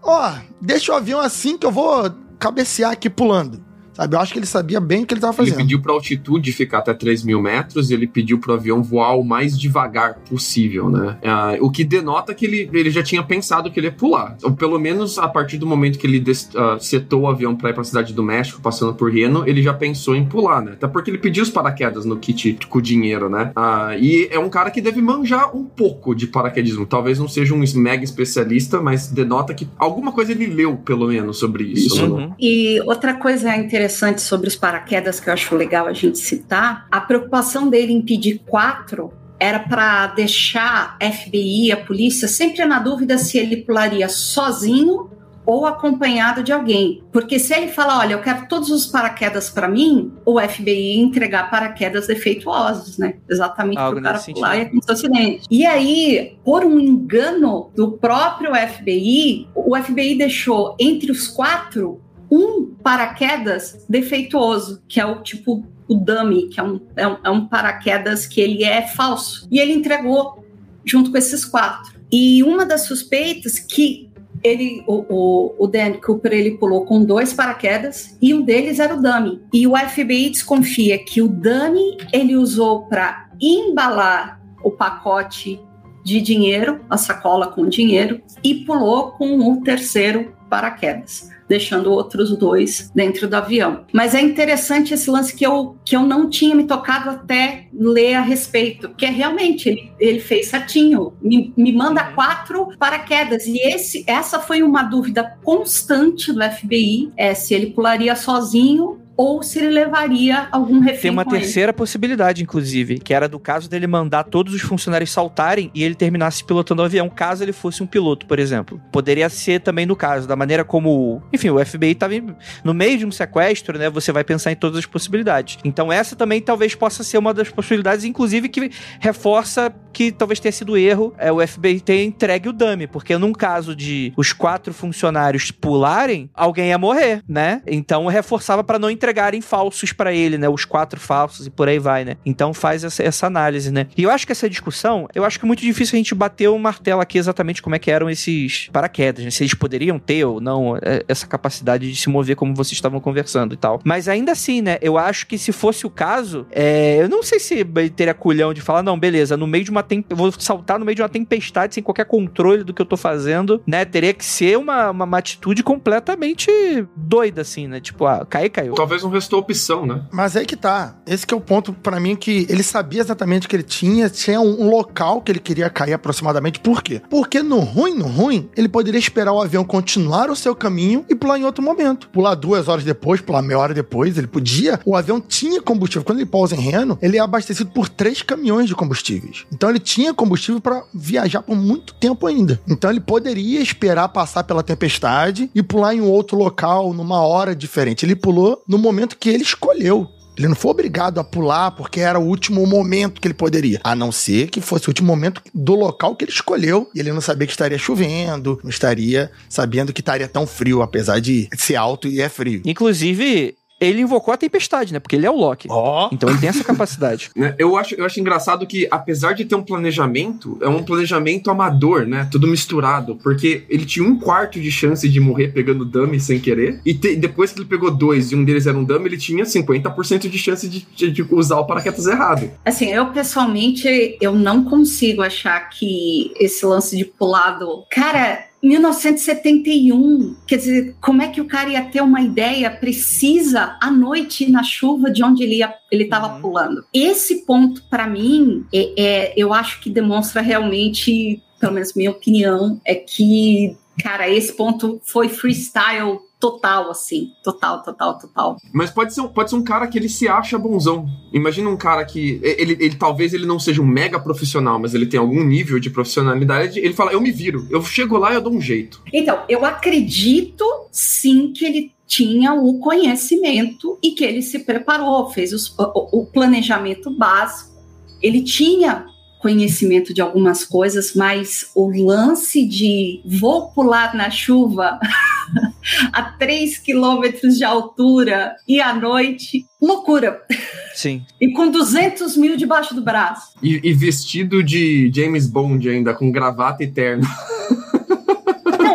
ó, deixa o avião assim que eu vou cabecear aqui pulando. Sabe, eu acho que ele sabia bem o que ele estava fazendo. Ele pediu para altitude ficar até 3 mil metros e ele pediu para o avião voar o mais devagar possível, né? Uh, o que denota que ele, ele já tinha pensado que ele ia pular. Ou pelo menos a partir do momento que ele uh, setou o avião para ir para a cidade do México, passando por Reno, ele já pensou em pular, né? Até porque ele pediu os paraquedas no kit com o dinheiro, né? Uh, e é um cara que deve manjar um pouco de paraquedismo. Talvez não seja um mega especialista, mas denota que alguma coisa ele leu, pelo menos, sobre isso. Uhum. E outra coisa interessante interessante sobre os paraquedas que eu acho legal a gente citar, a preocupação dele em pedir quatro era para deixar a FBI, a polícia, sempre na dúvida se ele pularia sozinho ou acompanhado de alguém. Porque se ele falar, olha, eu quero todos os paraquedas para mim, o FBI entregar paraquedas defeituosos, né? Exatamente para o cara pular e acontecer acidente. E aí, por um engano do próprio FBI, o FBI deixou entre os quatro um paraquedas defeituoso, que é o tipo o dummy, que é um, é um, é um paraquedas que ele é falso. E ele entregou junto com esses quatro. E uma das suspeitas que ele, o, o, o, Dan Cooper, ele pulou com dois paraquedas e um deles era o dummy. E o FBI desconfia que o dummy ele usou para embalar o pacote de dinheiro, a sacola com dinheiro, e pulou com o terceiro paraquedas deixando outros dois dentro do avião. Mas é interessante esse lance que eu, que eu não tinha me tocado até ler a respeito, que é realmente ele, ele fez certinho, me, me manda uhum. quatro paraquedas e esse, essa foi uma dúvida constante do FBI, é se ele pularia sozinho ou se ele levaria algum refém. Tem uma terceira ele. possibilidade, inclusive, que era do caso dele mandar todos os funcionários saltarem e ele terminasse pilotando o avião, caso ele fosse um piloto, por exemplo. Poderia ser também no caso, da maneira como, enfim, o FBI estava no meio de um sequestro, né? Você vai pensar em todas as possibilidades. Então essa também talvez possa ser uma das possibilidades, inclusive que reforça que talvez tenha sido erro é o FBI ter entregue o dummy, porque num caso de os quatro funcionários pularem, alguém ia morrer, né? Então reforçava para não entregarem falsos para ele, né? Os quatro falsos e por aí vai, né? Então faz essa, essa análise, né? E eu acho que essa discussão, eu acho que é muito difícil a gente bater o martelo aqui exatamente como é que eram esses paraquedas, né? Se eles poderiam ter ou não é, essa capacidade de se mover como vocês estavam conversando e tal. Mas ainda assim, né? Eu acho que se fosse o caso, é, eu não sei se teria culhão de falar, não, beleza, no meio de uma tem... eu vou saltar no meio de uma tempestade sem qualquer controle do que eu tô fazendo, né? Teria que ser uma, uma, uma atitude completamente doida, assim, né? Tipo, ah, cair, caiu. Talvez não restou opção, né? Mas aí que tá. Esse que é o ponto para mim que ele sabia exatamente o que ele tinha, tinha um, um, local que ele queria cair aproximadamente. Por quê? Porque no ruim, no ruim, ele poderia esperar o avião continuar o seu caminho e pular em outro momento. Pular duas horas depois, pular meia hora depois, ele podia. O avião tinha combustível. Quando ele pousa em Reno, ele é abastecido por três caminhões de combustíveis. Então ele tinha combustível para viajar por muito tempo ainda. Então ele poderia esperar passar pela tempestade e pular em um outro local numa hora diferente. Ele pulou no momento que ele escolheu. Ele não foi obrigado a pular porque era o último momento que ele poderia. A não ser que fosse o último momento do local que ele escolheu. E ele não sabia que estaria chovendo, não estaria sabendo que estaria tão frio, apesar de ser alto e é frio. Inclusive, ele invocou a tempestade, né? Porque ele é o Loki. Oh. Então ele tem essa capacidade. [laughs] Né, eu, acho, eu acho engraçado que, apesar de ter um planejamento, é um planejamento amador, né? Tudo misturado. Porque ele tinha um quarto de chance de morrer pegando dummy sem querer. E te, depois que ele pegou dois e um deles era um dummy, ele tinha 50% de chance de, de, de usar o paraquedas errado. Assim, eu pessoalmente, eu não consigo achar que esse lance de pulado. Cara 1971. Quer dizer, como é que o cara ia ter uma ideia precisa à noite na chuva de onde ele ia, ele estava uhum. pulando? Esse ponto, para mim, é, é, eu acho que demonstra realmente, pelo menos minha opinião, é que, cara, esse ponto foi freestyle total, assim. Total, total, total. Mas pode ser, pode ser um cara que ele se acha bonzão. Imagina um cara que. Ele, ele talvez ele não seja um mega profissional, mas ele tem algum nível de profissionalidade. Ele fala: Eu me viro, eu chego lá e eu dou um jeito. Então, eu acredito sim que ele tinha o conhecimento e que ele se preparou, fez os, o, o planejamento básico. Ele tinha conhecimento de algumas coisas, mas o lance de vou pular na chuva [laughs] a 3 quilômetros de altura e à noite. Loucura. Sim. [laughs] E com 200 mil debaixo do braço. E, e vestido de James Bond ainda, com gravata e terno. [laughs]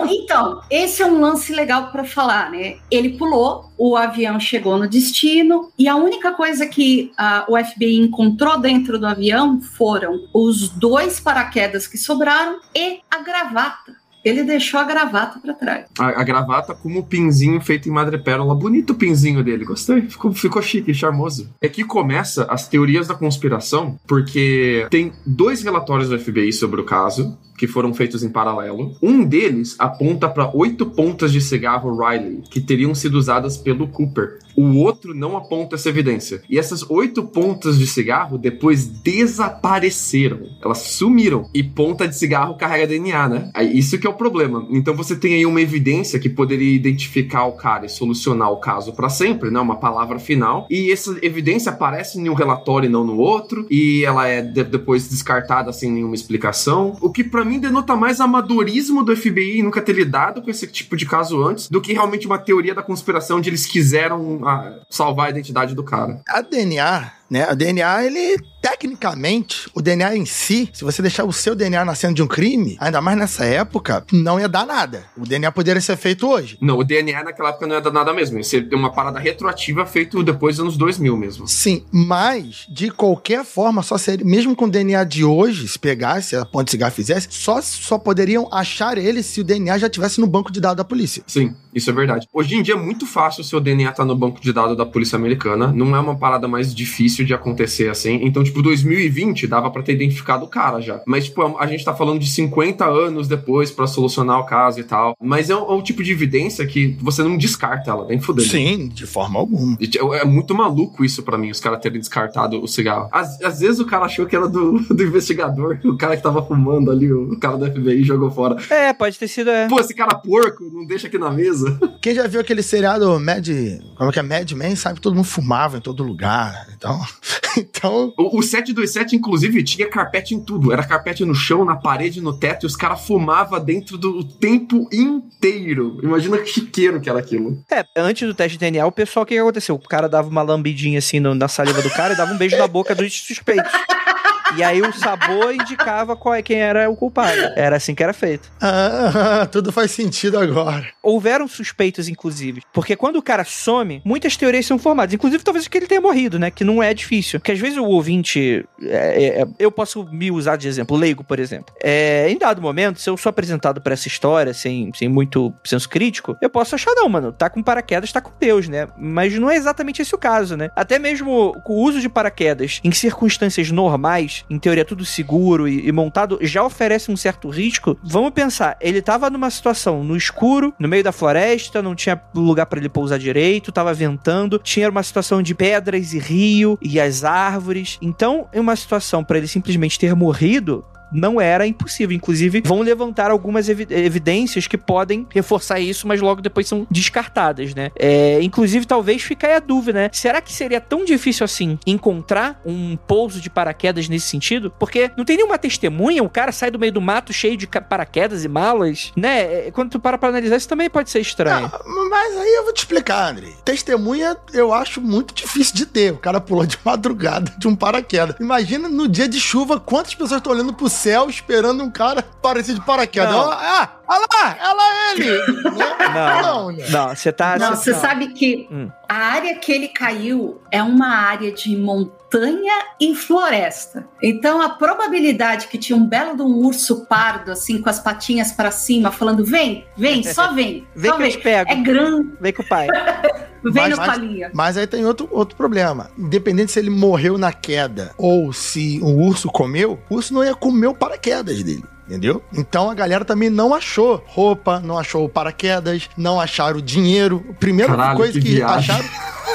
Então, esse é um lance legal para falar, né? Ele pulou, o avião chegou no destino e a única coisa que uh, o FBI encontrou dentro do avião foram os dois paraquedas que sobraram e a gravata. Ele deixou a gravata para trás. A, a, gravata com o pinzinho feito em madrepérola. Bonito o pinzinho dele, gostei. Ficou, ficou chique, charmoso. É que começa as teorias da conspiração, porque tem dois relatórios do FBI sobre o caso que foram feitos em paralelo. Um deles aponta para oito pontas de cigarro Riley que teriam sido usadas pelo Cooper. O outro não aponta essa evidência. E essas oito pontas de cigarro depois desapareceram. Elas sumiram. E ponta de cigarro carrega DNA, né? Isso que é o problema. Então você tem aí uma evidência que poderia identificar o cara e solucionar o caso para sempre, né? Uma palavra final. E essa evidência aparece em um relatório e não no outro. E ela é de depois descartada sem nenhuma explicação. O que para mim denota mais amadorismo do FBI nunca ter lidado com esse tipo de caso antes do que realmente uma teoria da conspiração de eles quiseram ah, salvar a identidade do cara. A DNA né? A DNA, ele, tecnicamente, o DNA em si, se você deixar o seu DNA na cena de um crime, ainda mais nessa época, não ia dar nada. O DNA poderia ser feito hoje. Não, o DNA naquela época não ia dar nada mesmo. Ia ser uma parada retroativa feito depois dos anos 2000 mesmo. Sim, mas, de qualquer forma, só seria, mesmo com o DNA de hoje, se pegasse, a ponte de cigarro fizesse, só, só poderiam achar ele se o DNA já tivesse no banco de dados da polícia. Sim, isso é verdade. Hoje em dia é muito fácil o seu DNA estar tá no banco de dados da polícia americana. Não é uma parada mais difícil de acontecer assim. Então, tipo, 2020 dava para ter identificado o cara já. Mas, tipo, a gente tá falando de 50 anos depois para solucionar o caso e tal. Mas é um, é um, tipo de evidência que você não descarta ela, nem fudendo. Sim, de forma alguma. É muito maluco isso para mim, os caras terem descartado o cigarro. Às, às, vezes o cara achou que era do, [laughs] do investigador, o cara que tava fumando ali, o cara do FBI jogou fora. É, pode ter sido. É. Pô, esse cara porco, não deixa aqui na mesa. [laughs] Quem já viu aquele seriado Mad. Como é que é? Mad Men, sabe? que Todo mundo fumava em todo lugar. Então. [laughs] então. O, o 727, inclusive, tinha carpete em tudo. Era carpete no chão, na parede, no teto, e os caras fumavam dentro do tempo inteiro. Imagina que chiqueiro que era aquilo. É, antes do teste de DNA, o pessoal, o que, que aconteceu? O cara dava uma lambidinha assim no, na saliva do cara e dava um beijo na boca dos suspeitos. [laughs] E aí o sabor indicava qual é, quem era o culpado. Era assim que era feito. Ah, [laughs] tudo faz sentido agora. Houveram suspeitos, inclusive. Porque quando o cara some, muitas teorias são formadas. Inclusive, talvez que ele tenha morrido, né? Que não é difícil. Porque às vezes o ouvinte. É, é, é eu posso me usar de exemplo, leigo, por exemplo. É, em dado momento, se eu sou apresentado para essa história sem, sem muito senso crítico, eu posso achar, não, mano, tá com paraquedas, tá com Deus, né? Mas não é exatamente esse o caso, né? Até mesmo o uso de paraquedas em circunstâncias normais em teoria tudo seguro e, e, montado, já oferece um certo risco. Vamos pensar, ele tava numa situação no escuro, no meio da floresta, não tinha lugar para ele pousar direito, tava ventando, tinha uma situação de pedras e rio e as árvores. Então, em uma situação para ele simplesmente ter morrido, não era impossível. Inclusive, vão levantar algumas evi evidências que podem reforçar isso, mas logo depois são descartadas, né? É, inclusive, talvez fique aí a dúvida, né? Será que seria tão difícil assim encontrar um pouso de paraquedas nesse sentido? Porque não tem nenhuma testemunha, o cara sai do meio do mato cheio de paraquedas e malas, né? É, quando tu para pra analisar, isso também pode ser estranho. Não, mas aí eu vou te explicar, André. Testemunha eu acho muito difícil de ter. O cara pulou de [laughs] madrugada de um paraquedas. Imagina no dia de chuva quantas pessoas estão olhando pro céu esperando um cara aparecer de paraquedas. Não. Ah, olha lá, ela é ele. [laughs] não, não, você tá... Não, você tá... sabe que hum. a área que ele caiu é uma área de montanha e floresta. Então a probabilidade que tinha um belo de um urso pardo, assim, com as patinhas para cima, falando, vem, vem, só [laughs] vem. vem só que vem. eu te pego. É grande. Vem com o pai. [laughs] Vem mas, no palinha. Mas aí tem outro, outro problema. Independente se ele morreu na queda ou se o urso comeu, o urso não ia comer o paraquedas dele. Entendeu? Então a galera também não achou roupa, não achou paraquedas, não acharam dinheiro. A primeira Caralho, coisa que, que acharam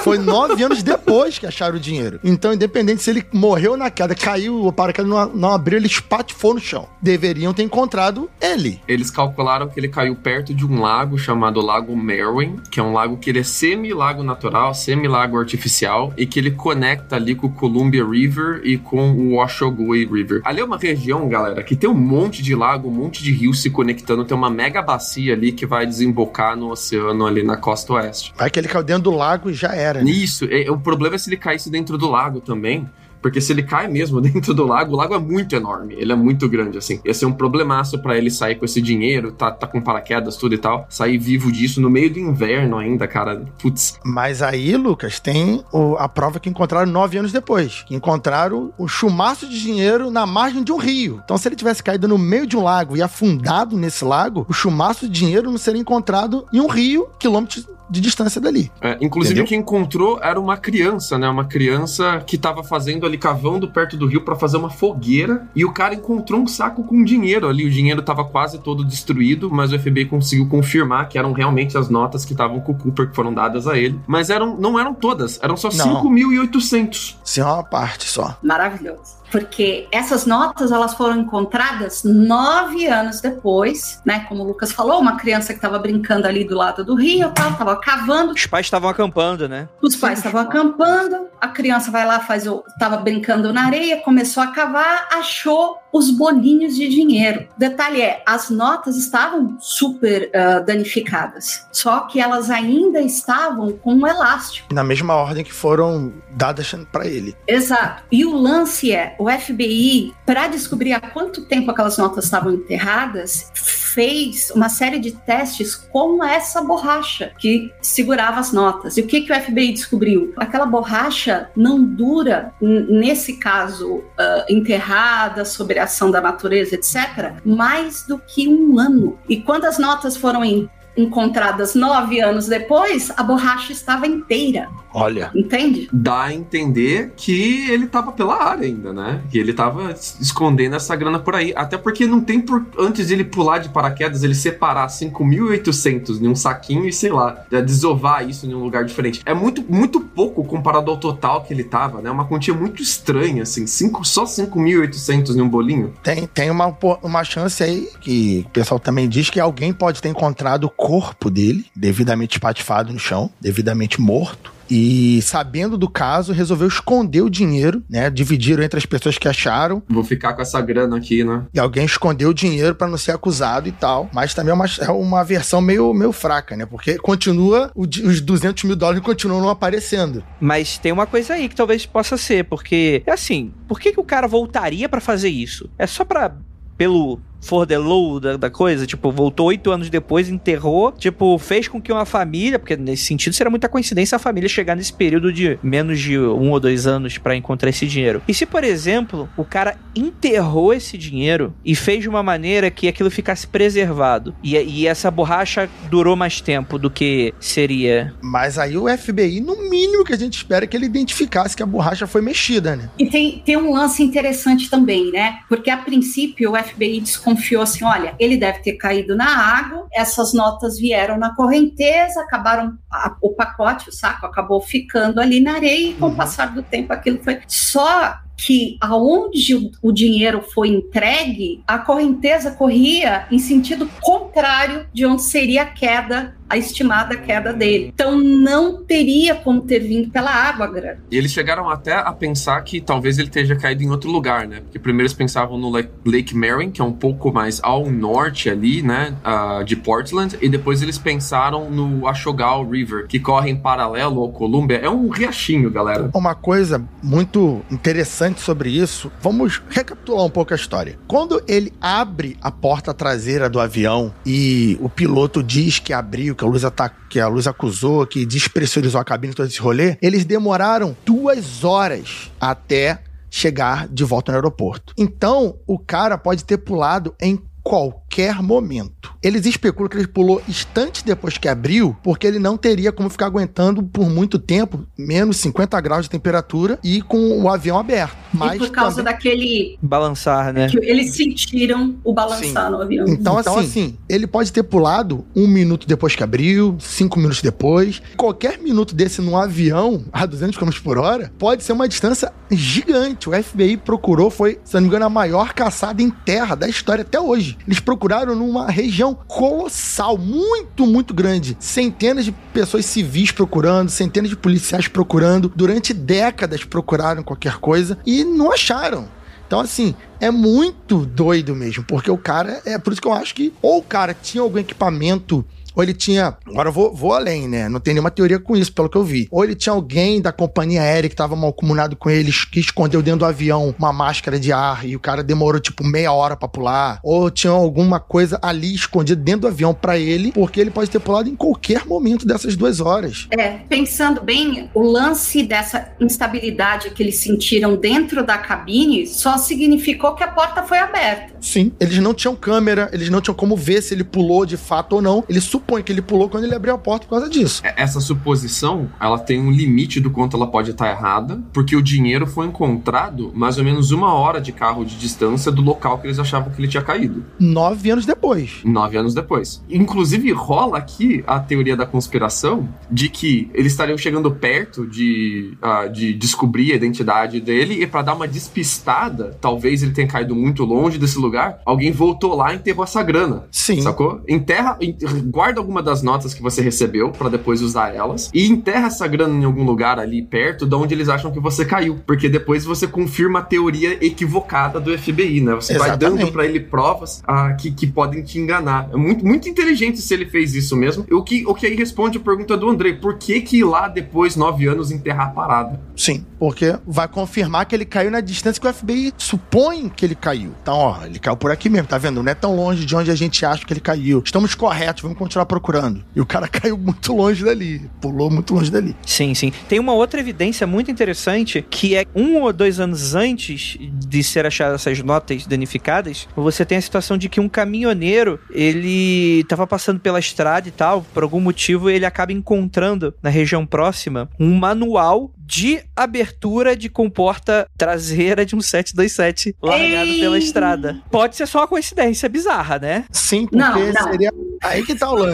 Foi nove anos depois que acharam o dinheiro. Então, independente se ele morreu na queda, caiu, o paraquedas não, não abriu, ele espatifou no chão. Deveriam ter encontrado ele. Eles calcularam que ele caiu perto de um lago chamado Lago Merwin, que é um lago que ele é semi-lago natural, semi-lago artificial, e que ele conecta ali com o Columbia River e com o Oshogui River. Ali é uma região, galera, que tem um monte de lago, um monte de rio se conectando, tem uma mega bacia ali que vai desembocar no oceano ali na costa oeste. Vai que ele caiu dentro do lago e já era. Né? Isso, é, o problema é se ele caísse dentro do lago também. Porque se ele cai mesmo [laughs] dentro do lago, o lago é muito enorme, ele é muito grande, assim. Ia ser um problemaço para ele sair com esse dinheiro, tá, tá com paraquedas, tudo e tal. Sair vivo disso no meio do inverno ainda, cara. Putz. Mas aí, Lucas, tem o, a prova que encontraram nove anos depois. Encontraram o chumaço de dinheiro na margem de um rio. Então, se ele tivesse caído no meio de um lago e afundado nesse lago, o chumaço de dinheiro não seria encontrado em um rio, quilômetros de distância dali. É, inclusive, Entendeu? quem encontrou era uma criança, né? Uma criança que tava fazendo ali, cavando perto do rio para fazer uma fogueira. E o cara encontrou um saco com dinheiro ali. O dinheiro tava quase todo destruído, mas o FBI conseguiu confirmar que eram realmente as notas que estavam com o Cooper, que foram dadas a ele. Mas eram, não eram todas, eram só 5.800. Sim, uma parte só. Maravilhoso porque essas notas elas foram encontradas nove anos depois, né? Como o Lucas falou, uma criança que estava brincando ali do lado do rio, estava cavando. Os pais estavam acampando, né? Os pais estavam acampando, a criança vai lá, faz o, estava brincando na areia, começou a cavar, achou os bolinhos de dinheiro. Detalhe é, as notas estavam super uh, danificadas, só que elas ainda estavam com um elástico. Na mesma ordem que foram dadas para ele. Exato. E o lance é, o FBI, para descobrir há quanto tempo aquelas notas estavam enterradas, fez uma série de testes com essa borracha que segurava as notas. E o que, que o FBI descobriu? Aquela borracha não dura, nesse caso, uh, enterrada, sobre a ação da natureza, etc., mais do que um ano. E quando as notas foram em encontradas nove anos depois, a borracha estava inteira. Olha. Entende? Dá a entender que ele estava pela área ainda, né? Que ele estava escondendo essa grana por aí. Até porque não tem por. Antes de ele pular de paraquedas, ele separar 5.800 em um saquinho e, sei lá, desovar isso em um lugar diferente. É muito, muito pouco comparado ao total que ele tava, né? Uma quantia muito estranha, assim. Cinco, só 5.800 em um bolinho. Tem, tem uma, uma chance aí que o pessoal também diz que alguém pode ter encontrado corpo dele, devidamente espatifado no chão, devidamente morto. E sabendo do caso, resolveu esconder o dinheiro, né? Dividiram entre as pessoas que acharam. Vou ficar com essa grana aqui, né? E alguém escondeu o dinheiro para não ser acusado e tal. Mas também é uma, é uma versão meio, meio fraca, né? Porque continua, o, os 200 mil dólares continuam não aparecendo. Mas tem uma coisa aí que talvez possa ser, porque, é assim, por que, que o cara voltaria para fazer isso? É só para pelo for the low da, da, coisa, tipo, voltou oito anos depois, enterrou, tipo, fez com que uma família, porque nesse sentido seria muita coincidência a família chegar nesse período de menos de um ou dois anos para encontrar esse dinheiro. E se, por exemplo, o cara enterrou esse dinheiro e fez de uma maneira que aquilo ficasse preservado e, e essa borracha durou mais tempo do que seria. Mas aí o FBI, no mínimo que a gente espera é que ele identificasse que a borracha foi mexida, né? E tem, tem um lance interessante também, né? Porque a princípio o FBI desconfiou confiou assim: olha, ele deve ter caído na água, essas notas vieram na correnteza, acabaram, a, o pacote, o saco acabou ficando ali na areia, e com uhum. o passar do tempo aquilo foi. Só que aonde o, dinheiro foi entregue, a correnteza corria em sentido contrário de onde seria a queda a estimada queda dele. Então não teria como ter vindo pela água grande. E eles chegaram até a pensar que talvez ele esteja caído em outro lugar, né? Porque primeiro eles pensavam no Lake Marion, que é um pouco mais ao norte ali, né? Uh, de Portland. E depois eles pensaram no Ashogal River, que corre em paralelo ao Columbia. É um riachinho, galera. Uma coisa muito interessante sobre isso, vamos recapitular um pouco a história. Quando ele abre a porta traseira do avião e o piloto diz que abriu que a luz, que a luz acusou, que despressurizou a cabine, todo esse rolê, eles demoraram duas horas até chegar de volta no aeroporto. Então, o cara pode ter pulado em qualquer qualquer momento. Eles especulam que ele pulou instantes depois que abriu, porque ele não teria como ficar aguentando por muito tempo, menos 50 graus de temperatura e com o avião aberto. Mas e por causa também... daquele. Balançar, né? Que eles sentiram o balançar Sim. no avião. Então, então assim, assim, ele pode ter pulado um minuto depois que abriu, cinco minutos depois. Qualquer minuto desse num avião a 200 km por hora pode ser uma distância gigante. O FBI procurou, foi, se não me engano, a maior caçada em terra da história até hoje. Eles procuraram numa região colossal, muito, muito grande. Centenas de pessoas civis procurando, centenas de policiais procurando. Durante décadas procuraram qualquer coisa e não acharam. Então, assim, é muito doido mesmo, porque o cara. É por isso que eu acho que ou o cara tinha algum equipamento ou ele tinha. Agora eu vou, vou além, né? Não tem nenhuma teoria com isso, pelo que eu vi. Ou ele tinha alguém da companhia aérea que tava mal comunado com eles, que escondeu dentro do avião uma máscara de ar e o cara demorou tipo meia hora para pular. Ou tinha alguma coisa ali escondida dentro do avião para ele, porque ele pode ter pulado em qualquer momento dessas duas horas. É, pensando bem, o lance dessa instabilidade que eles sentiram dentro da cabine só significou que a porta foi aberta. Sim, eles não tinham câmera, eles não tinham como ver se ele pulou de fato ou não. Eles supõe que ele pulou quando ele abriu a porta por causa disso. Essa suposição, ela tem um limite do quanto ela pode estar errada, porque o dinheiro foi encontrado mais ou menos uma hora de carro de distância do local que eles achavam que ele tinha caído. Nove anos depois. Nove anos depois. Inclusive, rola aqui a teoria da conspiração de que eles estariam chegando perto de, uh, de descobrir a identidade dele e para dar uma despistada, talvez ele tenha caído muito longe desse lugar, alguém voltou lá e enterrou essa grana. Sim. Sacou? Enterra, guarda alguma das notas que você recebeu para depois usar elas e enterra essa grana em algum lugar ali perto de onde eles acham que você caiu, porque depois você confirma a teoria equivocada do FBI, né? Você Exatamente. vai dando para ele provas ah, que, que podem te enganar. É muito, muito inteligente se ele fez isso mesmo. O que, o que aí responde a pergunta do Andrei: por que que ir lá depois, nove anos, enterrar a parada? Sim, porque vai confirmar que ele caiu na distância que o FBI supõe que ele caiu. Então, ó, ele caiu por aqui mesmo, tá vendo? Não é tão longe de onde a gente acha que ele caiu. Estamos corretos, vamos continuar procurando. E o cara [laughs] caiu muito longe dali, pulou muito longe dali. Sim, sim. Tem uma outra evidência muito interessante que é um ou dois anos antes de ser achadas essas notas danificadas, você tem a situação de que um caminhoneiro ele estava passando pela estrada e tal, por algum motivo ele acaba encontrando na região próxima um manual de abertura de comporta traseira de um 727 largado Ei. pela estrada. Pode ser só uma coincidência bizarra, né? Sim, porque Não, não. seria. Aí que tá o lance.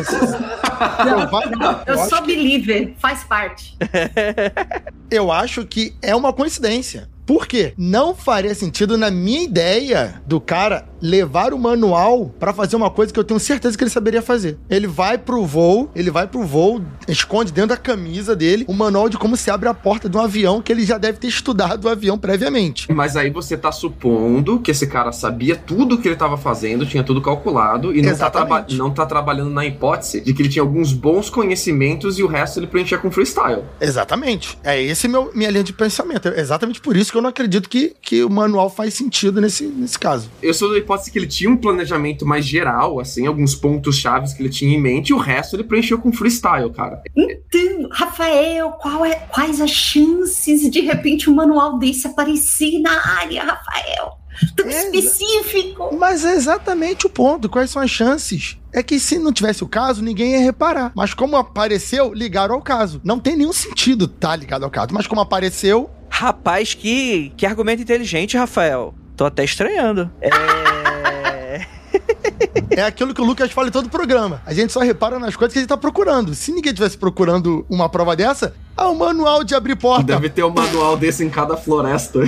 Eu acho sou que- believer, faz parte. [laughs] eu acho que é uma coincidência. Por quê? Não faria sentido na minha ideia do cara levar o manual pra fazer uma coisa que eu tenho certeza que ele saberia fazer. Ele vai pro voo, ele vai pro voo, esconde dentro da camisa dele o manual de como se abre a porta de um avião que ele já deve ter estudado o avião previamente. Mas aí você tá supondo que esse cara sabia tudo o que ele tava fazendo, tinha tudo calculado, e não tá, não tá trabalhando na hipótese de que ele tinha alguns bons conhecimentos e o resto ele preenchia com freestyle. Exatamente. É esse meu, minha linha de pensamento. É exatamente por isso que eu não acredito que, que o manual faz sentido nesse, nesse caso. Eu sou da hipótese que ele tinha um planejamento mais geral, assim, alguns pontos chaves que ele tinha em mente, e o resto ele preencheu com freestyle, cara. Então, Rafael, qual é- quais as chances de repente um manual desse aparecer na área, Rafael? Tão É, específico. Mas é exatamente o ponto. Quais são as chances? É que se não tivesse o caso, ninguém ia reparar. Mas como apareceu, ligaram ao caso. Não tem nenhum sentido estar ligado ao caso. Mas como apareceu, Rapaz, que, que argumento inteligente, Rafael. Tô até estranhando. É. é aquilo que o Lucas fala em todo o programa. A gente só repara nas coisas que a gente tá procurando. Se ninguém tivesse procurando uma prova dessa, ah, o manual de abrir porta. Deve ter um manual desse em cada floresta.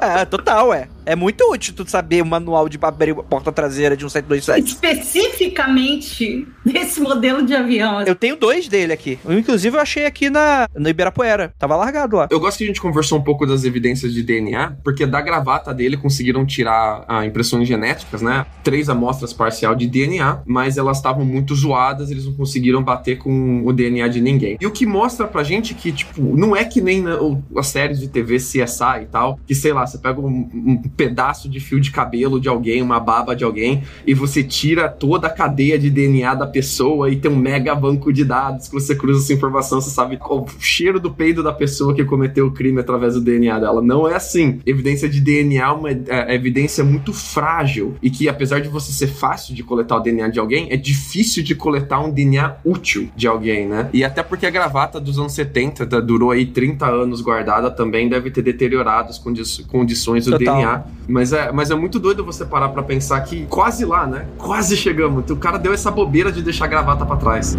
É, total, é. É muito útil tu saber o manual de abrir a porta traseira de um 727. Especificamente desse modelo de avião. Eu tenho dois dele aqui. Um, Inclusive, eu achei aqui na, no Ibirapuera. Tava largado lá. Eu gosto que a gente conversou um pouco das evidências de DNA, porque da gravata dele conseguiram tirar ah, impressões genéticas, né? Três amostras parcial de DNA, mas elas estavam muito zoadas, eles não conseguiram bater com o DNA de ninguém. E o que mostra pra gente que, tipo, não é que nem na- o- as séries de TV CSI e tal, que sei lá, você pega um, um pedaço de fio de cabelo de alguém, uma baba de alguém, e você tira toda a cadeia de DNA da pessoa e tem um mega banco de dados que você cruza essa informação, você sabe o cheiro do peido da pessoa que cometeu o crime através do DNA dela. Não é assim. Evidência de DNA é uma é, evidência muito frágil e que, apesar de você ser fácil de coletar o DNA de alguém, é difícil de coletar um DNA útil de alguém, né? E até porque a gravata dos anos 70 durou aí 30 anos guardada também deve ter deteriorado as condi condições do Total. DNA. Mas é, mas é muito doido você parar para pensar que quase lá, né? Quase chegamos. O cara deu essa bobeira de deixar a gravata para trás.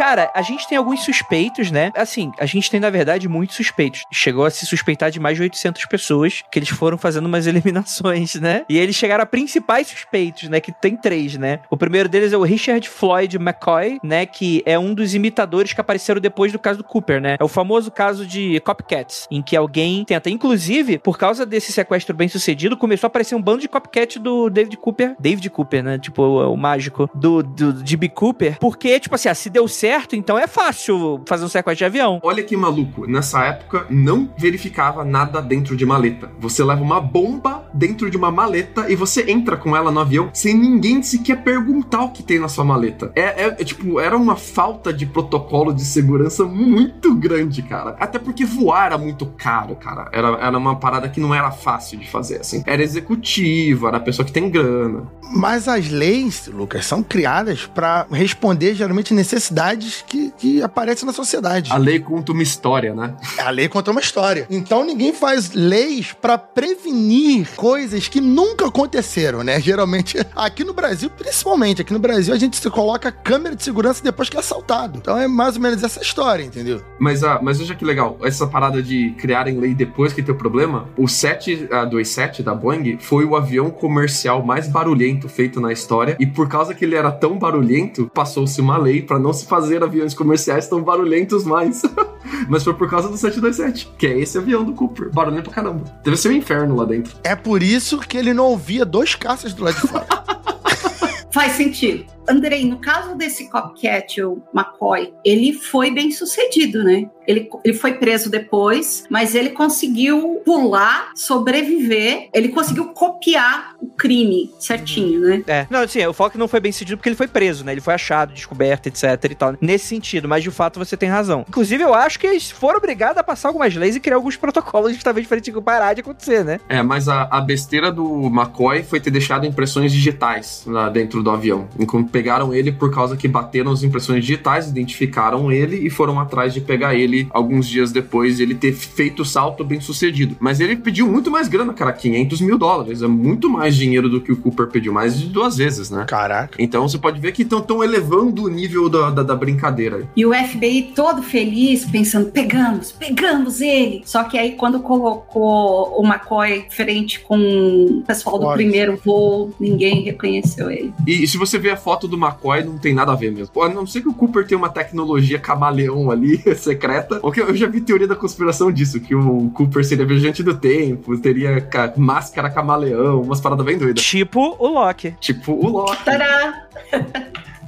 Cara, a gente tem alguns suspeitos, né? Assim, a gente tem, na verdade, muitos suspeitos. Chegou a se suspeitar de mais de 800 pessoas que eles foram fazendo umas [laughs] eliminações, né? E eles chegaram a principais suspeitos, né? Que tem três, né? O primeiro deles é o Richard Floyd McCoy, né? Que é um dos imitadores que apareceram depois do caso do Cooper, né? É o famoso caso de copycats, em que alguém tenta. Inclusive, por causa desse sequestro bem sucedido, começou a aparecer um bando de copycat do David Cooper. David Cooper, né? Tipo, o, o mágico do, do, de. Cooper. Porque, tipo assim, ah, se deu certo, então é fácil fazer um sequestro de avião. Olha que maluco, nessa época não verificava nada dentro de maleta. Você leva uma bomba dentro de uma maleta e você entra com ela no avião sem ninguém sequer perguntar o que tem na sua maleta. É, é, é tipo, era uma falta de protocolo de segurança muito grande, cara. Até porque voar era muito caro, cara. Era, era uma parada que não era fácil de fazer, assim. Era executiva, era a pessoa que tem grana. Mas as leis, Lucas, são criadas para responder geralmente necessidades que, que aparecem na sociedade. A lei conta uma história, né? A lei conta uma história. Então ninguém faz leis para prevenir coisas que nunca aconteceram, né? Geralmente, [laughs] aqui no Brasil, principalmente, aqui no Brasil, a gente se coloca câmera de segurança depois que é assaltado. Então é mais ou menos essa história, entendeu? Mas, ah, mas veja que legal, essa parada de criarem lei depois que tem o problema, o 727 da Boeing foi o avião comercial mais barulhento feito na história, e por causa que ele era tão barulhento, passou-se uma lei para não se fazer aviões comerciais tão barulhentos mais. [laughs] Mas foi por causa do 727, que é esse avião do Cooper. Barulhento pra caramba. Deve ser um inferno lá dentro. É por isso que ele não ouvia dois caças do lado de fora. [laughs] Faz sentido. Andrei, no caso desse copycat, o McCoy, ele foi bem sucedido, né? Ele, ele foi preso depois, mas ele conseguiu pular, sobreviver, ele conseguiu copiar o crime certinho, né? É. Não, assim, o foco não foi bem sucedido porque ele foi preso, né? Ele foi achado, descoberto, etc e tal. Nesse sentido, mas de fato você tem razão. Inclusive, eu acho que eles foram obrigados a passar algumas leis e criar alguns protocolos justamente para isso parar de acontecer, né? É, mas a, a besteira do McCoy foi ter deixado impressões digitais lá dentro do avião. Enquanto pegaram ele por causa que bateram as impressões digitais, identificaram ele e foram atrás de pegar ele alguns dias depois de ele ter feito o salto bem sucedido. Mas ele pediu muito mais grana, cara, 500 mil dólares. É muito mais dinheiro do que o Cooper pediu, mais de duas vezes, né? Caraca. Então você pode ver que estão elevando o nível da, da, da brincadeira. E o FBI todo feliz, pensando: pegamos, pegamos ele. Só que aí, quando colocou o McCoy frente com o pessoal do primeiro voo, ninguém reconheceu ele. E, e se você ver a foto do McCoy, não tem nada a ver mesmo. A não ser que o Cooper tenha uma tecnologia camaleão ali, [laughs] secreta. Ou que eu já vi teoria da conspiração disso, que o Cooper seria viajante do tempo, teria máscara camaleão, umas paradas bem doidas. Tipo o Loki. Tipo o Loki. Tadá!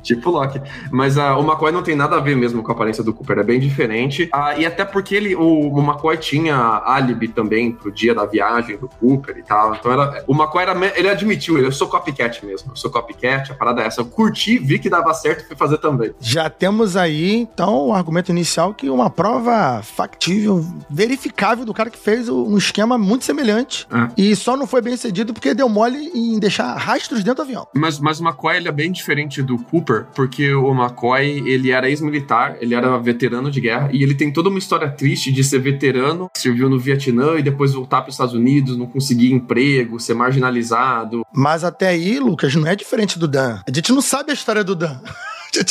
Tipo Loki. Mas uh, o McCoy não tem nada a ver mesmo com a aparência do Cooper, é bem diferente. Uh, e até porque ele, o, o McCoy tinha álibi também pro dia da viagem do Cooper e tal. Então era, o McCoy era, ele admitiu, ele, eu sou copycat mesmo, eu sou copycat, a parada é essa. Eu curti, vi que dava certo e fui fazer também. Já temos aí, então, o argumento inicial que uma prova factível, verificável do cara que fez um esquema muito semelhante. É. E só não foi bem sucedido porque deu mole em deixar rastros dentro do avião. Mas, mas o McCoy, ele é bem diferente do Cooper Porque o McCoy, ele era ex-militar, ele era veterano de guerra, e ele tem toda uma história triste de ser veterano, serviu no Vietnã e depois voltar para os Estados Unidos, não conseguir emprego, ser marginalizado. Mas até aí, Lucas, não é diferente do Dan. A gente não sabe a história do Dan.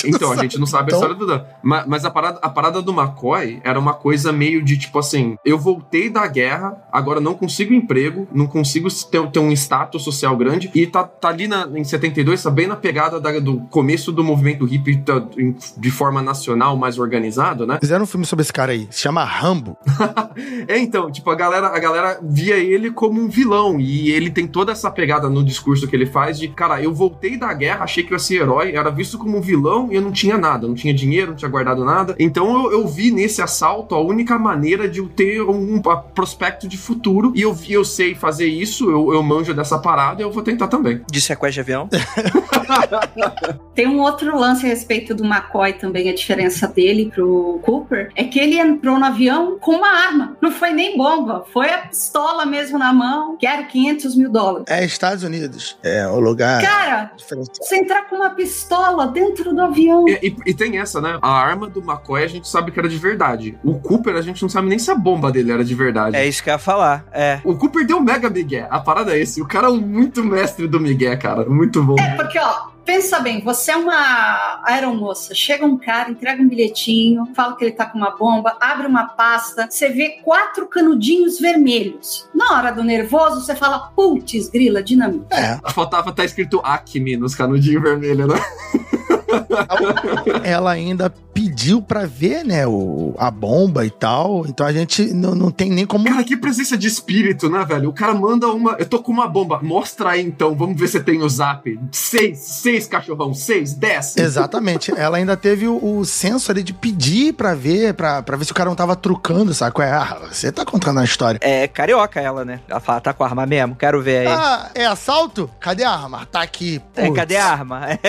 Então, [laughs] a gente não sabe então... a história do Dan. Mas, mas, a, parada, a parada do McCoy era uma coisa meio de tipo assim: eu voltei da guerra, agora não consigo emprego, não consigo ter, ter um status social grande, e tá, tá ali na, em 72, tá bem na pegada da, do começo do movimento hippie tá, de forma nacional, mais organizado, né? Fizeram um filme sobre esse cara aí, se chama Rambo. [laughs] é, então, tipo, a galera, a galera via ele como um vilão, e ele tem toda essa pegada no discurso que ele faz de, cara, eu voltei da guerra, achei que eu ia ser herói, era visto como um vilão cachorrão e eu não tinha nada, não tinha dinheiro, não tinha guardado nada. Então eu, eu vi nesse assalto a única maneira de eu ter um, um prospecto de futuro e eu vi, eu sei fazer isso, eu, eu manjo dessa parada e eu vou tentar também. De sequestro de avião? [laughs] Tem um outro lance a respeito do McCoy também, a diferença dele pro Cooper, é que ele entrou no avião com uma arma. Não foi nem bomba, foi a pistola mesmo na mão, quero 500 mil dólares. É Estados Unidos, é o lugar... Cara, você entrar com uma pistola dentro do avião... E, e, e, tem essa, né? A arma do McCoy a gente sabe que era de verdade. O Cooper a gente não sabe nem se a bomba dele era de verdade. É isso que eu ia falar, é. O Cooper deu mega migué, a parada é esse. O cara é muito mestre do migué, cara. Muito bom. É, porque, ó, pensa bem, você é uma aeromoça, chega um cara, entrega um bilhetinho, fala que ele tá com uma bomba, abre uma pasta, você vê quatro canudinhos vermelhos. Na hora do nervoso, você fala, putz, grila, dinamite. É. Faltava tá escrito Acme nos canudinhos vermelhos, né? [laughs] ela ainda pediu pra ver, né, o, a bomba e tal. Então a gente não, não tem nem como. Cara, que presença de espírito, né, velho? O cara manda uma. Eu tô com uma bomba. Mostra aí então. Vamos ver se tem o zap. Seis, seis cachorrão, seis, dez. Exatamente. ela ainda teve o, o senso ali de pedir pra ver, pra, pra ver se o cara não tava trucando, saco? É, ah, você tá contando a história. É carioca ela, né? Ela fala, tá com a arma mesmo? Quero ver aí. Ah, é assalto? Cadê a arma? Tá aqui. Putz. É, cadê a arma? [laughs]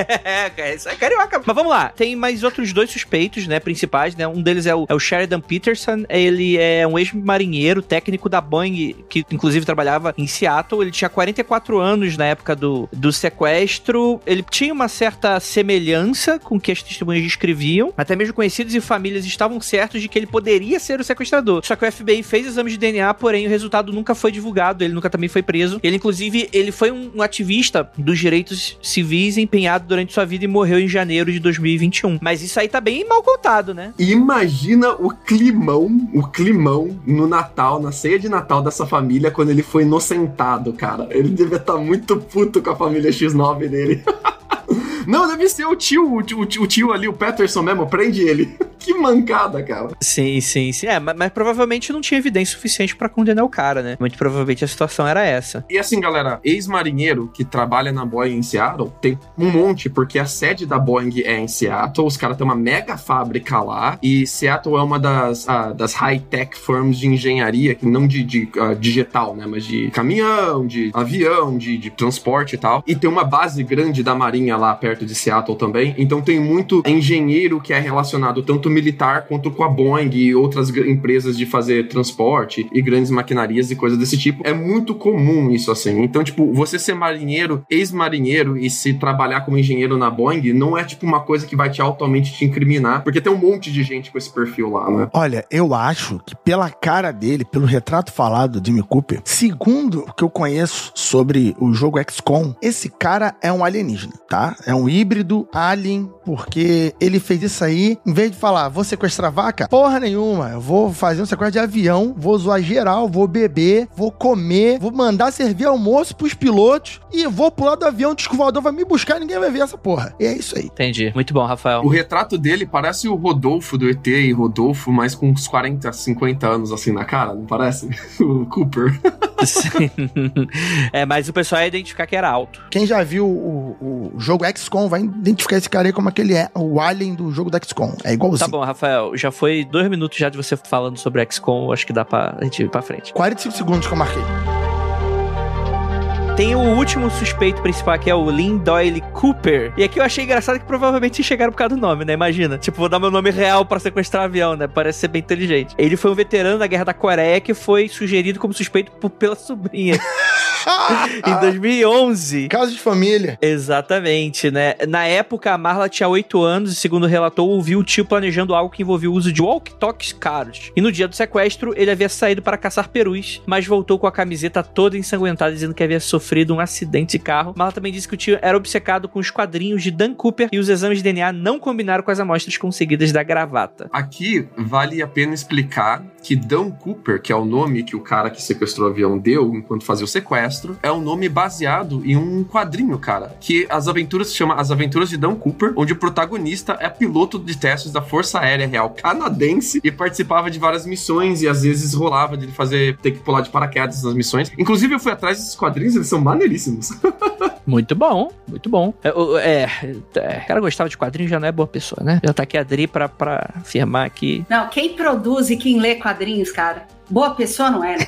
É, isso é carioca. Mas vamos lá. Tem mais outros dois suspeitos, né, principais, né? Um deles é o, é o Sheridan Peterson. Ele é um ex-marinheiro, técnico da Boeing, que inclusive trabalhava em Seattle. Ele tinha 44 anos na época do, do sequestro. Ele tinha uma certa semelhança com o que as testemunhas descreviam. Até mesmo conhecidos e famílias estavam certos de que ele poderia ser o sequestrador. Só que o FBI fez exames de DNA, porém o resultado nunca foi divulgado. Ele nunca também foi preso. Ele, inclusive, ele foi um ativista dos direitos civis empenhado durante sua vida e morreu em janeiro de 2021. Mas isso aí tá bem mal contado, né? Imagina o climão, o climão no Natal, na ceia de Natal dessa família, quando ele foi inocentado, cara. Ele devia estar tá muito puto com a família X9 dele. [laughs] Não, deve ser o tio, o tio, o tio ali, o Peterson mesmo, prende ele. [laughs] que mancada, cara. Sim, sim, sim. É, mas, mas provavelmente não tinha evidência suficiente para condenar o cara, né? Muito provavelmente a situação era essa. E assim, galera, ex-marinheiro que trabalha na Boeing em Seattle tem um monte, porque a sede da Boeing é em Seattle, os caras têm uma mega fábrica lá, e Seattle é uma das, uh, das high-tech firms de engenharia, que não de, de uh, digital, né? Mas de caminhão, de avião, de, de transporte e tal. E tem uma base grande da marinha lá perto de Seattle também, então tem muito engenheiro que é relacionado tanto militar quanto com a Boeing e outras empresas de fazer transporte e grandes maquinarias e coisas desse tipo. É muito comum isso assim. Então, tipo, você ser marinheiro, ex-marinheiro e se trabalhar como engenheiro na Boeing não é tipo uma coisa que vai te altamente te incriminar, porque tem um monte de gente com esse perfil lá, né? Olha, eu acho que pela cara dele, pelo retrato falado de Jimmy Cooper, segundo o que eu conheço sobre o jogo XCOM, esse cara é um alienígena, tá? É um híbrido alien, porque ele fez isso aí, em vez de falar vou sequestrar vaca? Porra nenhuma. Eu vou fazer um sequestro de avião, vou zoar geral, vou beber, vou comer, vou mandar servir almoço pros pilotos e vou pular do avião, o disco voador vai me buscar e ninguém vai ver essa porra. E é isso aí. Entendi. Muito bom, Rafael. O retrato dele parece o Rodolfo do ET e Rodolfo, mas com uns 40, 50 anos assim na cara, não parece? [laughs] o Cooper. [laughs] Sim. É, mas o pessoal ia identificar que era alto. Quem já viu o, o jogo XCOM vai identificar esse cara aí como aquele é, o alien do jogo da XCOM. É igualzinho. Tá bom, Rafael. Já foi dois minutos já de você falando sobre XCOM. Acho que dá pra gente ir pra frente. 45 segundos que eu marquei. Tem o último suspeito principal, que é o Lynn Doyle Cooper. E aqui eu achei engraçado que provavelmente chegaram por causa do nome, né? Imagina. Tipo, vou dar meu nome real para sequestrar avião, né? Parece ser bem inteligente. Ele foi um veterano da Guerra da Coreia que foi sugerido como suspeito por, pela sobrinha. [laughs] em 2011. Caso de família. Exatamente, né? Na época, a Marla tinha 8 anos e, segundo relatou, ouviu o tio planejando algo que envolvia o uso de walkie-talkies caros. E no dia do sequestro, ele havia saído para caçar perus, mas voltou com a camiseta toda ensanguentada, dizendo que havia sofrido sofrido um acidente de carro. Mas ela também disse que o tio era obcecado com os quadrinhos de Dan Cooper e os exames de DNA não combinaram com as amostras conseguidas da gravata. Aqui vale a pena explicar que Dan Cooper, que é o nome que o cara que sequestrou o avião deu enquanto fazia o sequestro, é um nome baseado em um quadrinho, cara, que as aventuras se chama As Aventuras de Dan Cooper, onde o protagonista é piloto de testes da Força Aérea Real Canadense e participava de várias missões e às vezes rolava de ele fazer ter que pular de paraquedas nas missões. Inclusive eu fui atrás desses quadrinhos, eles são maneiríssimos. [laughs] Muito bom, muito bom. É, o- é, é, o cara gostava de quadrinhos já não é boa pessoa, né? Já tá aqui a Adri pra, pra afirmar que. Não, quem produz e quem lê quadrinhos, cara, boa pessoa não é. né?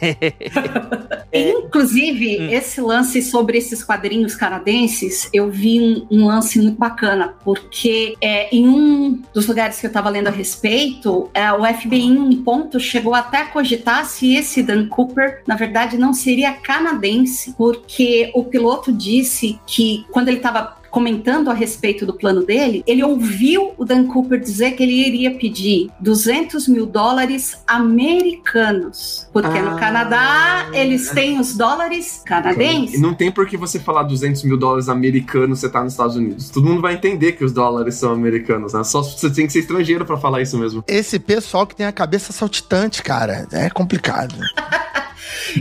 [laughs] Inclusive, Hum. esse lance sobre esses quadrinhos canadenses, eu vi um, um lance muito bacana, porque é, em um dos lugares que eu estava lendo a respeito, é, o FBI em um ponto chegou até a cogitar se esse Dan Cooper, na verdade, não seria canadense, porque o piloto disse que quando ele estava comentando a respeito do plano dele, ele ouviu o Dan Cooper dizer que ele iria pedir 200 mil dólares americanos, porque no Ah. Canadá eles têm os dólares E canadenses. não tem por que você falar 200 mil dólares americanos você tá nos Estados Unidos. Todo mundo vai entender que os dólares são americanos, né? Só você tem que ser estrangeiro pra falar isso mesmo. Esse pessoal que tem a cabeça saltitante, cara, é complicado. [laughs]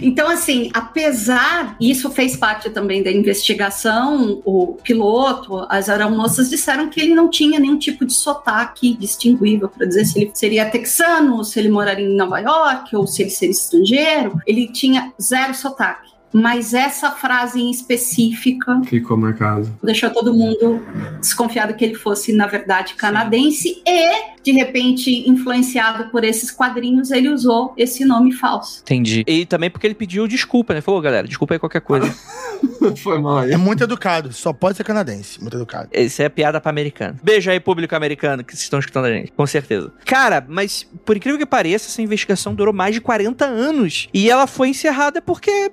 Então, assim, apesar, isso fez parte também da investigação, o piloto, as aeromoças disseram que ele não tinha nenhum tipo de sotaque distinguível para dizer se ele seria texano, se ele moraria em Nova York ou se ele seria estrangeiro. Ele tinha zero sotaque. Mas essa frase em específica Ficou marcado. deixou todo mundo desconfiado que ele fosse, na verdade, canadense e, de repente, influenciado por esses quadrinhos, ele usou esse nome falso. Entendi. E também porque ele pediu desculpa, né? Falou, galera, desculpa aí qualquer coisa. [laughs] Foi mal aí. É muito educado, só pode ser canadense, muito educado. Isso é piada pra americano. Beijo aí, público americano, que vocês estão escutando a gente. Com certeza. Cara, mas por incrível que pareça, essa investigação durou mais de 40 anos. E ela foi encerrada porque,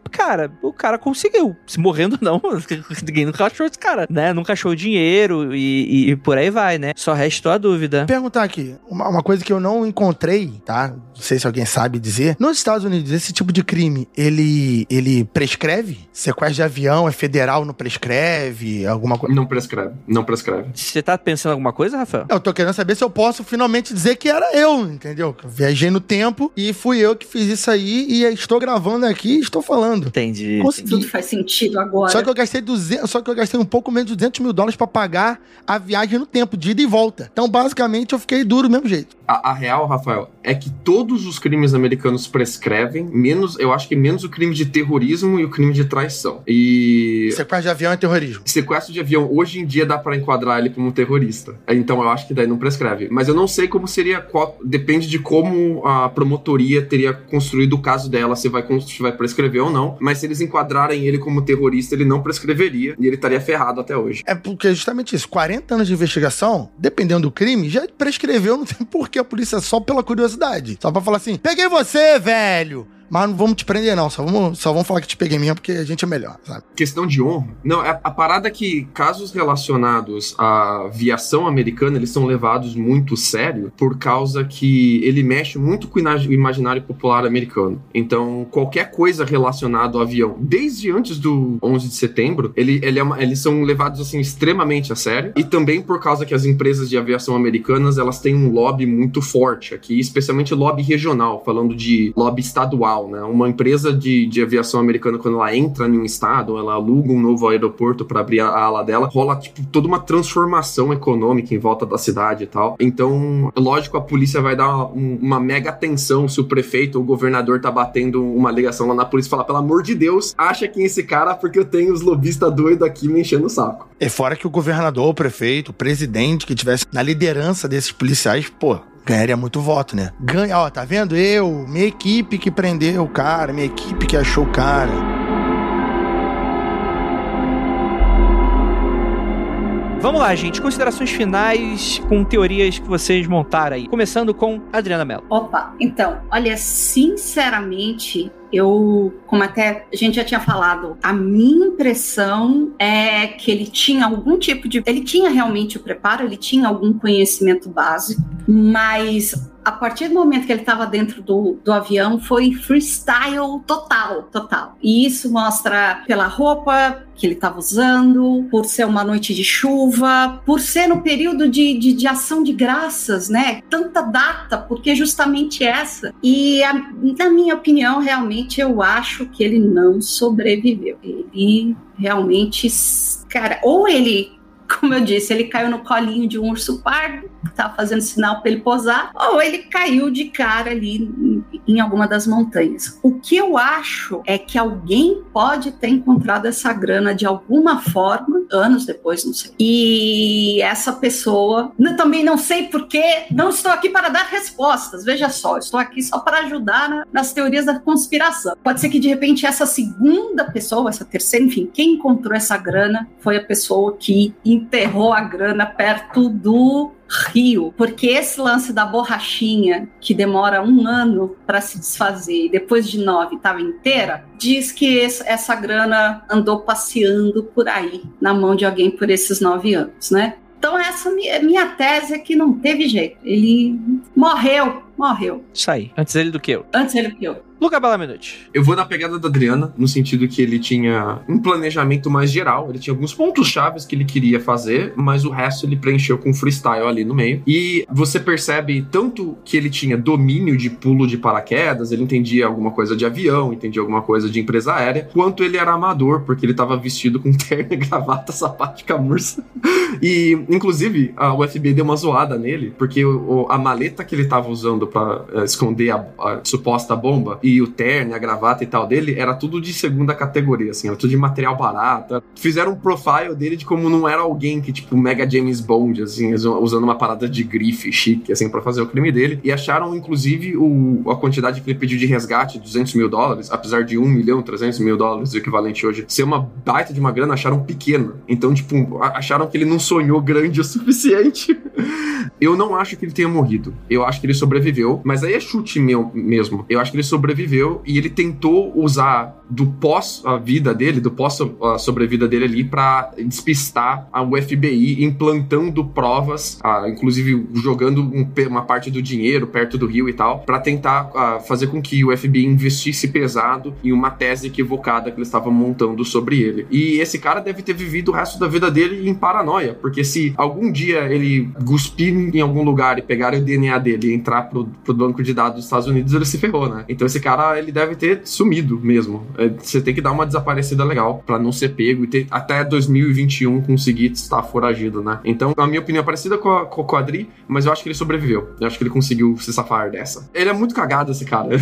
cara, o cara conseguiu. Se morrendo não, [laughs] ninguém nunca achou esse cara, né? Nunca achou dinheiro e, e- e por aí vai, né? Só restou a dúvida. Perguntar aqui, uma, uma coisa que eu não encontrei, tá? Não sei se alguém sabe dizer. Nos Estados Unidos, esse tipo de crime, ele, ele prescreve? Sequestro de avião é federal, não prescreve? Alguma coisa? Não prescreve. Não prescreve. Você tá pensando em alguma coisa, Rafael? Eu tô querendo saber se eu posso finalmente dizer que era eu, entendeu? Eu viajei no tempo e fui eu que fiz isso aí e estou gravando aqui e estou falando. Entendi. Consegui. Tudo faz sentido agora. Só que eu gastei 200, só que eu gastei um pouco menos de 200 mil dólares pra pagar a viagem no tempo, de ida e volta. Então, basicamente, eu fiquei duro do mesmo jeito. A, a real, Rafael, é que todos os crimes americanos prescrevem, menos, eu acho que menos o crime de terrorismo e o crime de traição. E Sequestro de avião é terrorismo. sequestro de avião, hoje em dia dá pra enquadrar ele como terrorista. Então eu acho que daí não prescreve. Mas eu não sei como seria, qual- depende de como a promotoria teria construído o caso dela, se vai, se vai prescrever ou não. Mas se eles enquadrarem ele como terrorista, ele não prescreveria e ele estaria ferrado até hoje. É porque é justamente isso. 40 anos de investigação, dependendo do crime, já prescreveu, não tem [laughs] porquê a polícia só pela curiosidade. Só pra falar assim: peguei você, velho! Mas não vamos te prender, não. Só vamos, só vamos falar que te peguei mesmo, porque a gente é melhor, sabe? Questão de honra. Não, a, a parada é que casos relacionados à aviação americana, eles são levados muito sério por causa que ele mexe muito com o imaginário popular americano. Então, qualquer coisa relacionada ao avião, desde antes do 11 de setembro, ele, ele é uma- eles são levados assim extremamente a sério. E também por causa que as empresas de aviação americanas, elas têm um lobby muito forte aqui, especialmente lobby regional, falando de lobby estadual, né? Uma empresa de, de aviação americana, quando ela entra em um estado, ela aluga um novo aeroporto para abrir a, ala dela, rola tipo toda uma transformação econômica em volta da cidade e tal. Então, lógico, a polícia vai dar um- uma mega atenção se o prefeito ou o governador tá batendo uma ligação lá na polícia e falar, pelo amor de Deus, acha quem é esse cara porque eu tenho os lobistas doidos aqui me enchendo o saco. E fora que o governador, o prefeito, o presidente que tivesse na liderança desses policiais, pô, ganharia muito voto, né? Ganha, ó, tá vendo? Eu, minha equipe que prendeu o cara, minha equipe que achou o cara. Vamos lá, gente. Considerações finais com teorias que vocês montaram aí. Começando com Adriana Mello. Opa, então, olha, sinceramente, eu, como até a gente já tinha falado, a minha impressão é que ele tinha algum tipo de. Ele tinha realmente o preparo, ele tinha algum conhecimento básico, mas a partir do momento que ele estava dentro do, do avião foi freestyle total, total. E isso mostra pela roupa que ele estava usando, por ser uma noite de chuva, por ser no período de, de, de ação de graças, né? Tanta data, porque justamente essa. E a, na minha opinião, realmente eu acho que ele não sobreviveu. Ele realmente, cara, ou ele como eu disse, ele caiu no colinho de um urso pardo, que tava fazendo sinal para ele posar, ou ele caiu de cara ali em, alguma das montanhas. O que eu acho é que alguém pode ter encontrado essa grana de alguma forma, anos depois, não sei. E essa pessoa, também não sei porque, não estou aqui para dar respostas, veja só, estou aqui só para ajudar na, nas teorias da conspiração. Pode ser que de repente essa segunda pessoa, essa terceira, enfim, quem encontrou essa grana foi a pessoa que enterrou a grana perto do rio, porque esse lance da borrachinha, que demora um ano para se desfazer e depois de nove estava inteira, diz que essa grana andou passeando por aí, na mão de alguém por esses nove anos, né? Então, essa minha tese é que não teve jeito. Ele morreu, morreu. Isso aí. Antes ele do que eu. Antes ele do que eu. Luca Balamenute. Eu vou na pegada da Adriana, no sentido que ele tinha um planejamento mais geral, ele tinha alguns pontos chaves que ele queria fazer, mas o resto ele preencheu com freestyle ali no meio. E você percebe tanto que ele tinha domínio de pulo de paraquedas, ele entendia alguma coisa de avião, entendia alguma coisa de empresa aérea, quanto ele era amador, porque ele estava vestido com [laughs] terno e gravata, sapato de camurça. E, inclusive, a UFB deu uma zoada nele, porque o, a maleta que ele estava usando para uh, eh, esconder a, a suposta bomba e o terno, a gravata e tal dele era tudo de segunda categoria, assim, era tudo de material barato. Fizeram um profile dele de como não era alguém que, tipo, mega James Bond, assim, usando uma parada de grife chique, assim, para fazer o crime dele. E acharam, inclusive, o, a quantidade que ele pediu de resgate, 200 mil dólares, apesar de 1 milhão 300 mil dólares, o equivalente hoje, ser uma baita de uma grana, acharam pequena. Então, tipo, acharam que ele não sonhou grande o suficiente. [laughs] Eu não acho que ele tenha morrido. Eu acho que ele sobreviveu, mas aí é chute meu mesmo. Eu acho que ele sobreviveu e ele tentou usar do pós a vida dele, do pós a sobrevida dele ali para despistar a UFBI implantando provas, ah, inclusive jogando um, uma parte do dinheiro perto do rio e tal, para tentar ah, fazer com que o FBI investisse pesado em uma tese equivocada que eles estavam montando sobre ele. E esse cara deve ter vivido o resto da vida dele em paranoia, porque se algum dia ele cuspir em algum lugar e pegar o DNA dele e entrar pro, pro banco de dados dos Estados Unidos, ele se ferrou, né? Então esse cara, ele deve ter sumido mesmo. É, você tem que dar uma desaparecida legal para não ser pego e ter, até 2021 conseguir estar foragido, né? Então, a minha opinião é parecida com a, com a Quadri, mas eu acho que ele sobreviveu. Eu acho que ele conseguiu se safar dessa. Ele é muito cagado, esse cara. [laughs]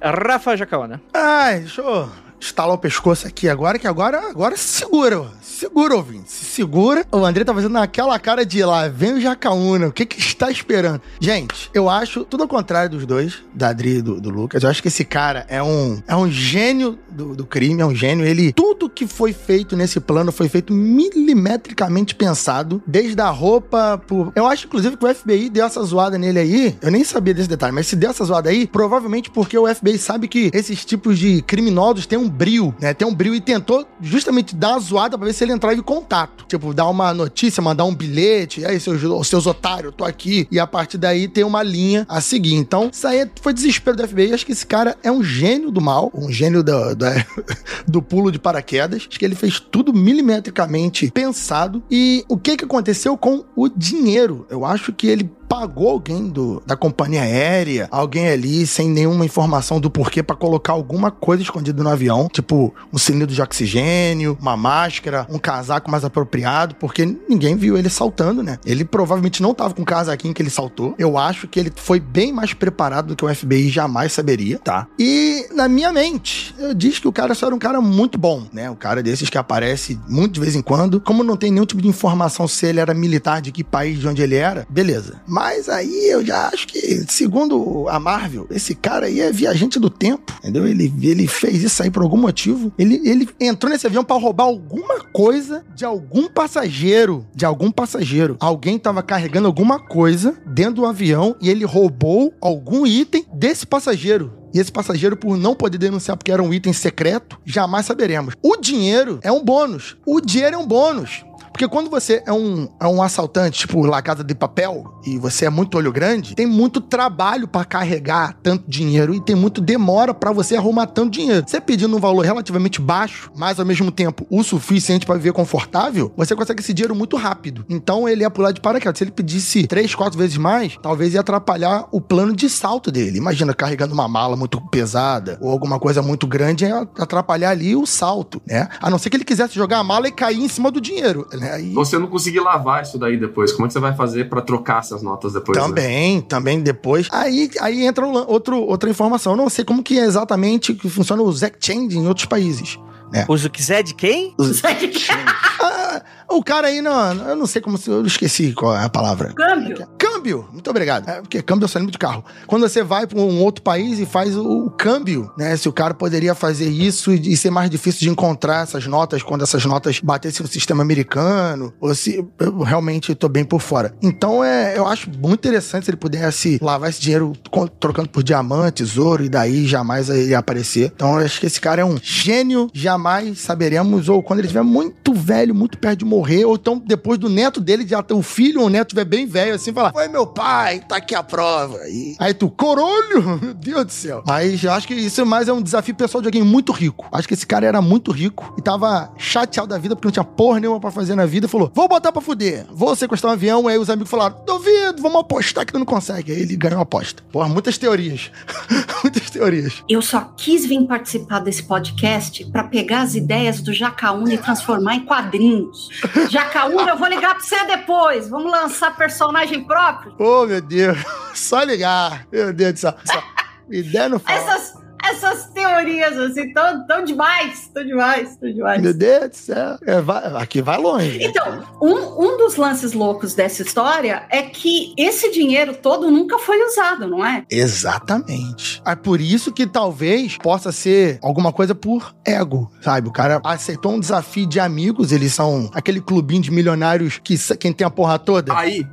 Rafa Jacaona. Ai, deixa eu estalar o pescoço aqui agora, que agora, agora se segura, segura, ouvinte, se segura. O André tá fazendo aquela cara de lá, vem o Jacaúna, o que que está esperando? Gente, eu acho tudo ao contrário dos dois, da Adri e do, do Lucas, eu acho que esse cara é um, é um gênio do, do crime, é um gênio, ele, tudo que foi feito nesse plano foi feito milimetricamente pensado, desde a roupa, por... eu acho inclusive que o FBI deu essa zoada nele aí, eu nem sabia desse detalhe, mas se deu essa zoada aí, provavelmente porque o FBI sabe que esses tipos de criminosos têm um brilho, né? Tem um brilho e tentou justamente dar uma zoada pra ver se ele entrava em contato. Tipo, dar uma notícia, mandar um bilhete, aí, seus, seus otários, tô aqui. E a partir daí tem uma linha a seguir. Então, isso aí foi desespero do FBI. Acho que esse cara é um gênio do mal, um gênio do, do, [laughs] do pulo de paraquedas. Acho que ele fez tudo milimetricamente pensado. E o que que aconteceu com o dinheiro? Eu acho que ele pagou alguém do, da companhia aérea, alguém ali sem nenhuma informação do porquê para colocar alguma coisa escondida no avião, tipo um cilindro de oxigênio, uma máscara, um casaco mais apropriado, porque ninguém viu ele saltando, né? Ele provavelmente não tava com o casaquinho que ele saltou. Eu acho que ele foi bem mais preparado do que o FBI jamais saberia, tá? E na minha mente, eu disse que o cara só era um cara muito bom, né? O cara desses que aparece muito de vez em quando. Como não tem nenhum tipo de informação se ele era militar, de que país, de onde ele era, beleza. Aí eu já acho que, segundo a Marvel, esse cara aí é viajante do tempo, entendeu? Ele, ele fez isso aí por algum motivo. Ele, ele entrou nesse avião para roubar alguma coisa de algum passageiro. De algum passageiro. Alguém tava carregando alguma coisa dentro do avião e ele roubou algum item desse passageiro. E esse passageiro, por não poder denunciar porque era um item secreto, jamais saberemos. O dinheiro é um bônus. O dinheiro é um bônus. Porque quando você é um, é um assaltante, tipo La Casa de Papel, e você é muito olho grande, tem muito trabalho para carregar tanto dinheiro e tem muito demora para você arrumar tanto dinheiro. Você pedindo um valor relativamente baixo, mas ao mesmo tempo o suficiente para viver confortável, você consegue esse dinheiro muito rápido. Então ele ia pular de paraquedas. Se ele pedisse três, quatro vezes mais, talvez ia atrapalhar o plano de salto dele. Imagina carregando uma mala muito pesada ou alguma coisa muito grande, ia atrapalhar ali o salto, né? A não ser que ele quisesse jogar a mala e cair em cima do dinheiro, né? Aí... Ou você não conseguir lavar isso daí depois, como é que você vai fazer pra trocar essas notas depois? né? Também, também depois. Aí, aí entra o outro, outra informação. Eu não sei como que é exatamente que funciona o Zack Change em outros países. O Zuxé de quem? Ah, o cara aí, não, eu não sei como se. Eu esqueci qual é a palavra. Câmbio. Câmbio, muito obrigado. É, porque câmbio eu só lembro de carro. Quando você vai para um outro país e faz o, o câmbio, né? Se o cara poderia fazer isso e, e ser mais difícil de encontrar essas notas quando essas notas batessem no sistema americano, ou se eu realmente tô bem por fora. Então é, eu acho muito interessante se ele pudesse lavar esse dinheiro trocando por diamantes, ouro, e daí jamais ele aparecer. Então eu acho que esse cara é um gênio, jamais saberemos, ou quando ele estiver muito velho, muito perto de morrer, ou então depois do neto dele, já ter o filho ou o neto estiver bem velho, assim, falar: Foi meu pai, tá aqui a prova. E aí tu, corolho, [laughs] meu Deus do céu. Mas eu acho que isso mais é um desafio pessoal de alguém muito rico. Acho que esse cara era muito rico e tava chateado da vida porque não tinha porra nenhuma pra fazer na vida. e Falou: Vou botar pra fuder, vou sequestrar um avião. Aí os amigos falaram: Duvido, vamos apostar que tu não consegue. Aí ele ganhou a aposta. Porra, muitas teorias. [laughs] muitas teorias. Eu só quis vir participar desse podcast pra pegar as ideias do Jacaúna e transformar em quadrinhos. Jacaúna, eu vou ligar pra você depois. Vamos lançar personagem próprio? Oh, meu Deus. [laughs] Só ligar. Meu Deus do céu. Só- Ideia não fala. Essas, essas teorias, assim, tão, tão demais, tão demais, tão demais. Meu Deus do céu. É, vai- aqui vai longe. Então, um, um dos lances loucos dessa história é que esse dinheiro todo nunca foi usado, não é? Exatamente. É por isso que talvez possa ser alguma coisa por ego, sabe? O cara aceitou um desafio de amigos, eles são aquele clubinho de milionários que quem tem a porra toda. Aí,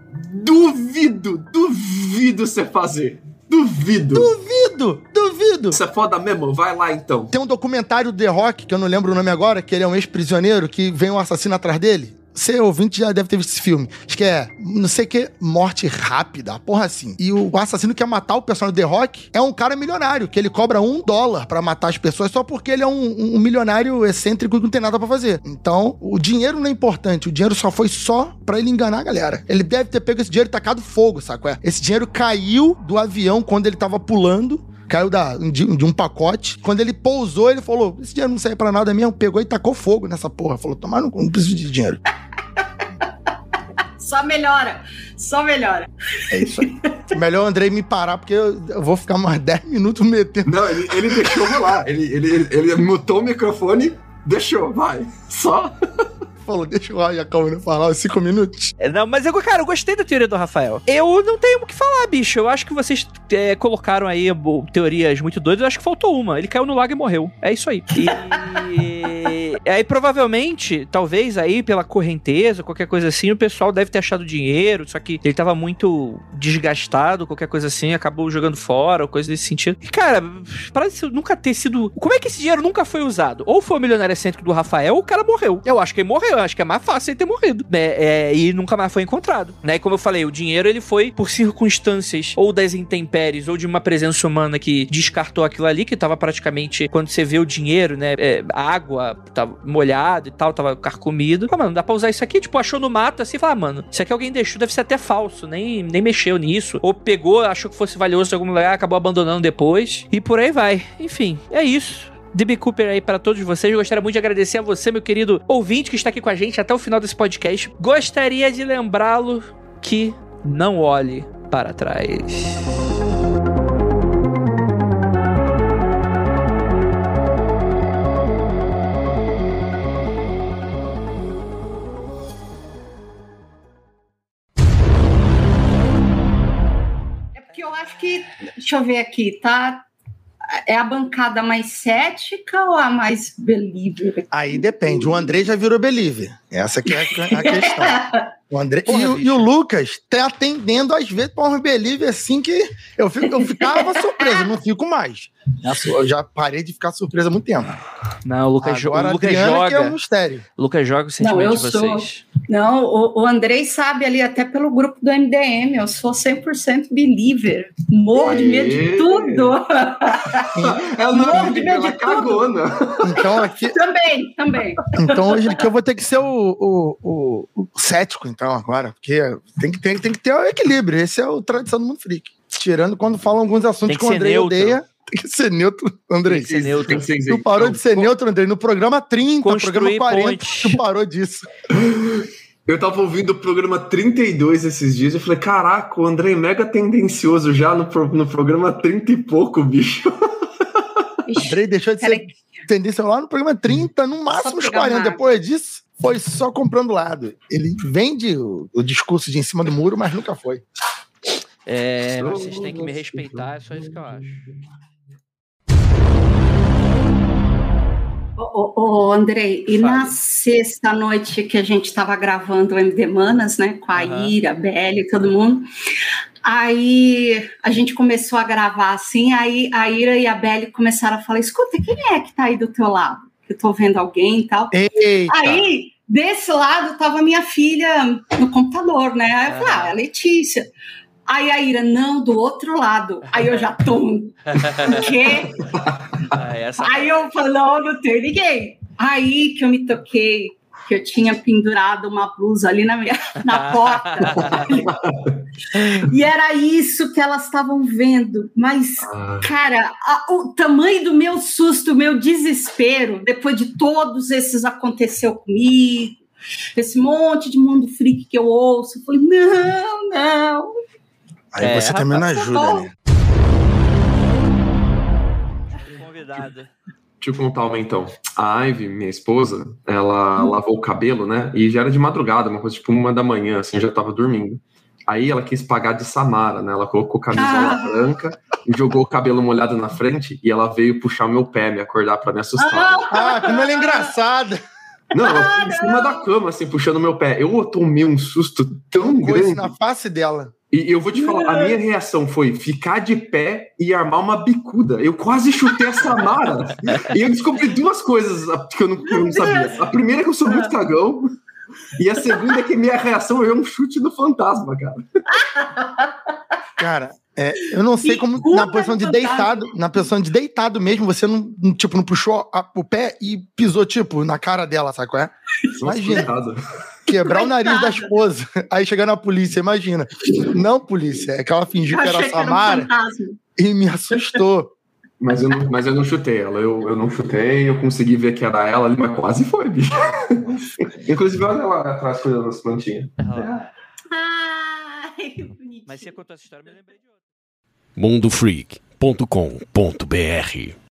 duvido, duvido você fazer. Duvido. Duvido, duvido. Isso é foda mesmo? Vai lá então. Tem um documentário do The Rock, que eu não lembro o nome agora, que ele é um ex-prisioneiro que vem um assassino atrás dele. Você, ouvinte, já deve ter visto esse filme. Acho que é, não sei o que, morte rápida, porra assim. E o assassino que quer matar o personagem The Rock é um cara milionário, que ele cobra um dólar pra matar as pessoas só porque ele é um, um milionário excêntrico que não tem nada pra fazer. Então, o dinheiro não é importante, o dinheiro só foi só pra ele enganar a galera. Ele deve ter pego esse dinheiro e tacado fogo, saco? É? Esse dinheiro caiu do avião quando ele tava pulando caiu da, de, de um pacote. Quando ele pousou, ele falou: Esse dinheiro não serve pra nada mesmo. Pegou e tacou fogo nessa porra. Falou: Tomar, não, não preciso de dinheiro. Só melhora, só melhora. É isso aí. Melhor o Andrei me parar, porque eu, eu vou ficar mais 10 minutos metendo. Não, ele, ele deixou rolar. Ele, ele, ele, ele mutou o microfone, deixou, vai. Só. Falou: Deixa o Jacão falar os 5 minutos. É, Não, mas eu, cara, eu gostei da teoria do Rafael. Eu não tenho o que falar, bicho. Eu acho que vocês é, colocaram aí teorias muito doidas. Eu acho que faltou uma. Ele caiu no lago e morreu. É isso aí. E [laughs] aí, provavelmente, talvez aí, pela correnteza, qualquer coisa assim, o pessoal deve ter achado dinheiro, só que ele tava muito desgastado, qualquer coisa assim, acabou jogando fora, ou coisa desse sentido. E, cara, parece nunca ter sido. Como é que esse dinheiro nunca foi usado? Ou foi o milionário excêntrico do Rafael, ou o cara morreu. Eu acho que ele morreu, eu acho que é mais fácil ele ter morrido, né? É, e nunca mais foi encontrado, né? E como eu falei, o dinheiro ele foi por circunstâncias ou das intempéries ou de uma presença humana que descartou aquilo ali, que tava praticamente, quando você vê o dinheiro, né? é, água tava molhada e tal, tava carcomido. Ah, mano, dá pra usar isso aqui? Tipo, achou no mato assim fala, ah, mano, isso aqui alguém deixou, deve ser até falso, nem, nem mexeu nisso. Ou pegou, achou que fosse valioso em algum lugar, acabou abandonando depois. E por aí vai. Enfim, é isso. DB Cooper aí para todos vocês. Eu gostaria muito de agradecer a você, meu querido ouvinte, que está aqui com a gente até o final desse podcast. Gostaria de lembrá-lo que não olhe para trás. Deixa eu ver aqui, tá? É a bancada mais cética ou a mais believer? Aí depende. O Andrei já virou believer. Essa que é a questão. [laughs] O André Porra, e, o- e o Lucas tá atendendo às vezes pra um believer assim que eu, fico, eu ficava surpreso, não fico mais. Eu já parei de ficar surpreso há muito tempo. Não, o Lucas, Agora o Lucas Adriana que é joga. um mistério. O Lucas joga o Não, sentimento eu de sou. vocês. Não, o, o Andrei sabe ali, até pelo grupo do MDM, eu sou 100% believer. Morro de medo de Aê. tudo. [laughs] Ela Morro de medo de cagou, né? Então aqui, também, também. então hoje aqui eu vou ter que ser o, o, o- o cético então agora, porque tem que, tem, tem que ter o equilíbrio. Esse é o tradição do mundo freak. Tirando quando falam alguns assuntos Tem que que o ser Andrei neutro. odeia, tem que ser neutro, Andrei. Tem que ser neutro. Tem que ser Tu parou de ser isentão. neutro, Andrei, no programa 30, Construir programa 40, pontes. tu parou disso. Eu tava ouvindo o programa 32 esses dias e falei, caraca, o André é mega tendencioso já no, pro, no programa 30 e pouco, bicho. Andrei deixou de ser tendência lá no programa 30, no máximo os 40. Depois disso, foi só comprando lado. Ele vende o, o discurso de em cima do muro, mas nunca foi. É, vocês têm que me respeitar, é só isso que eu acho. Ô, ô, ô Andrei, e Fale. na sexta noite que a gente estava gravando o MD Manas, né, com a uhum. Ira, a Belle e todo mundo, aí a gente começou a gravar assim, aí a Ira e a Belle começaram a falar, escuta, quem é que tá aí do teu lado? Que eu tô vendo alguém e tal. Eita. Aí, desse lado, tava minha filha no computador, né? Aí eu falei, ah, é a Letícia. Aí a Ira, não, do outro lado. Aí eu já tô. O quê? [laughs] Ah, essa... Aí eu falo, não, não tem ninguém. Aí que eu me toquei, que eu tinha pendurado uma blusa ali na, minha, [laughs] na porta. e era isso que elas estavam vendo. Mas, ah. cara, a, o tamanho do meu susto, o meu desespero, depois de todos esses aconteceu comigo, esse monte de mundo freak que eu ouço, eu falei, não, não, Aí é, você também não ajuda, né? Convidada. Deixa eu contar uma então. A Ivy, minha esposa, ela hum. lavou o cabelo, né? E já era de madrugada, uma coisa tipo uma da manhã, assim, eu já tava dormindo. Aí ela quis pagar de Samara, né? Ela colocou camisola ah. branca e jogou o cabelo molhado na frente e ela veio puxar o meu pé, me acordar para me assustar. Ah, como ela é engraçada! Não, ela foi em cima da cama, assim, puxando meu pé. Eu tomei um susto tão grande. na face dela. E eu vou te falar, a minha reação foi ficar de pé e armar uma bicuda. Eu quase chutei a Samara. e eu descobri duas coisas que eu não, que eu não sabia. A primeira é que eu sou muito cagão. E a segunda é que minha reação é um chute no fantasma, cara. Cara, é, eu não sei como na posição de deitado, na posição de deitado mesmo, você não, tipo, não puxou a, o pé e pisou, tipo, na cara dela, sabe qual é? Imagina quebrar o nariz da esposa. [laughs] Aí chegando a polícia, imagina. Não, polícia, é que ela fingiu que era a Samara e me assustou. Mas eu, não, mas eu não chutei ela, eu, eu não chutei, eu consegui ver que era ela ali, mas quase foi, bicho. [laughs] Inclusive, olha lá atrás cuidando das plantinhas. Ai, mas você contou essa história, eu me lembrei de outra. mundofreak.com.br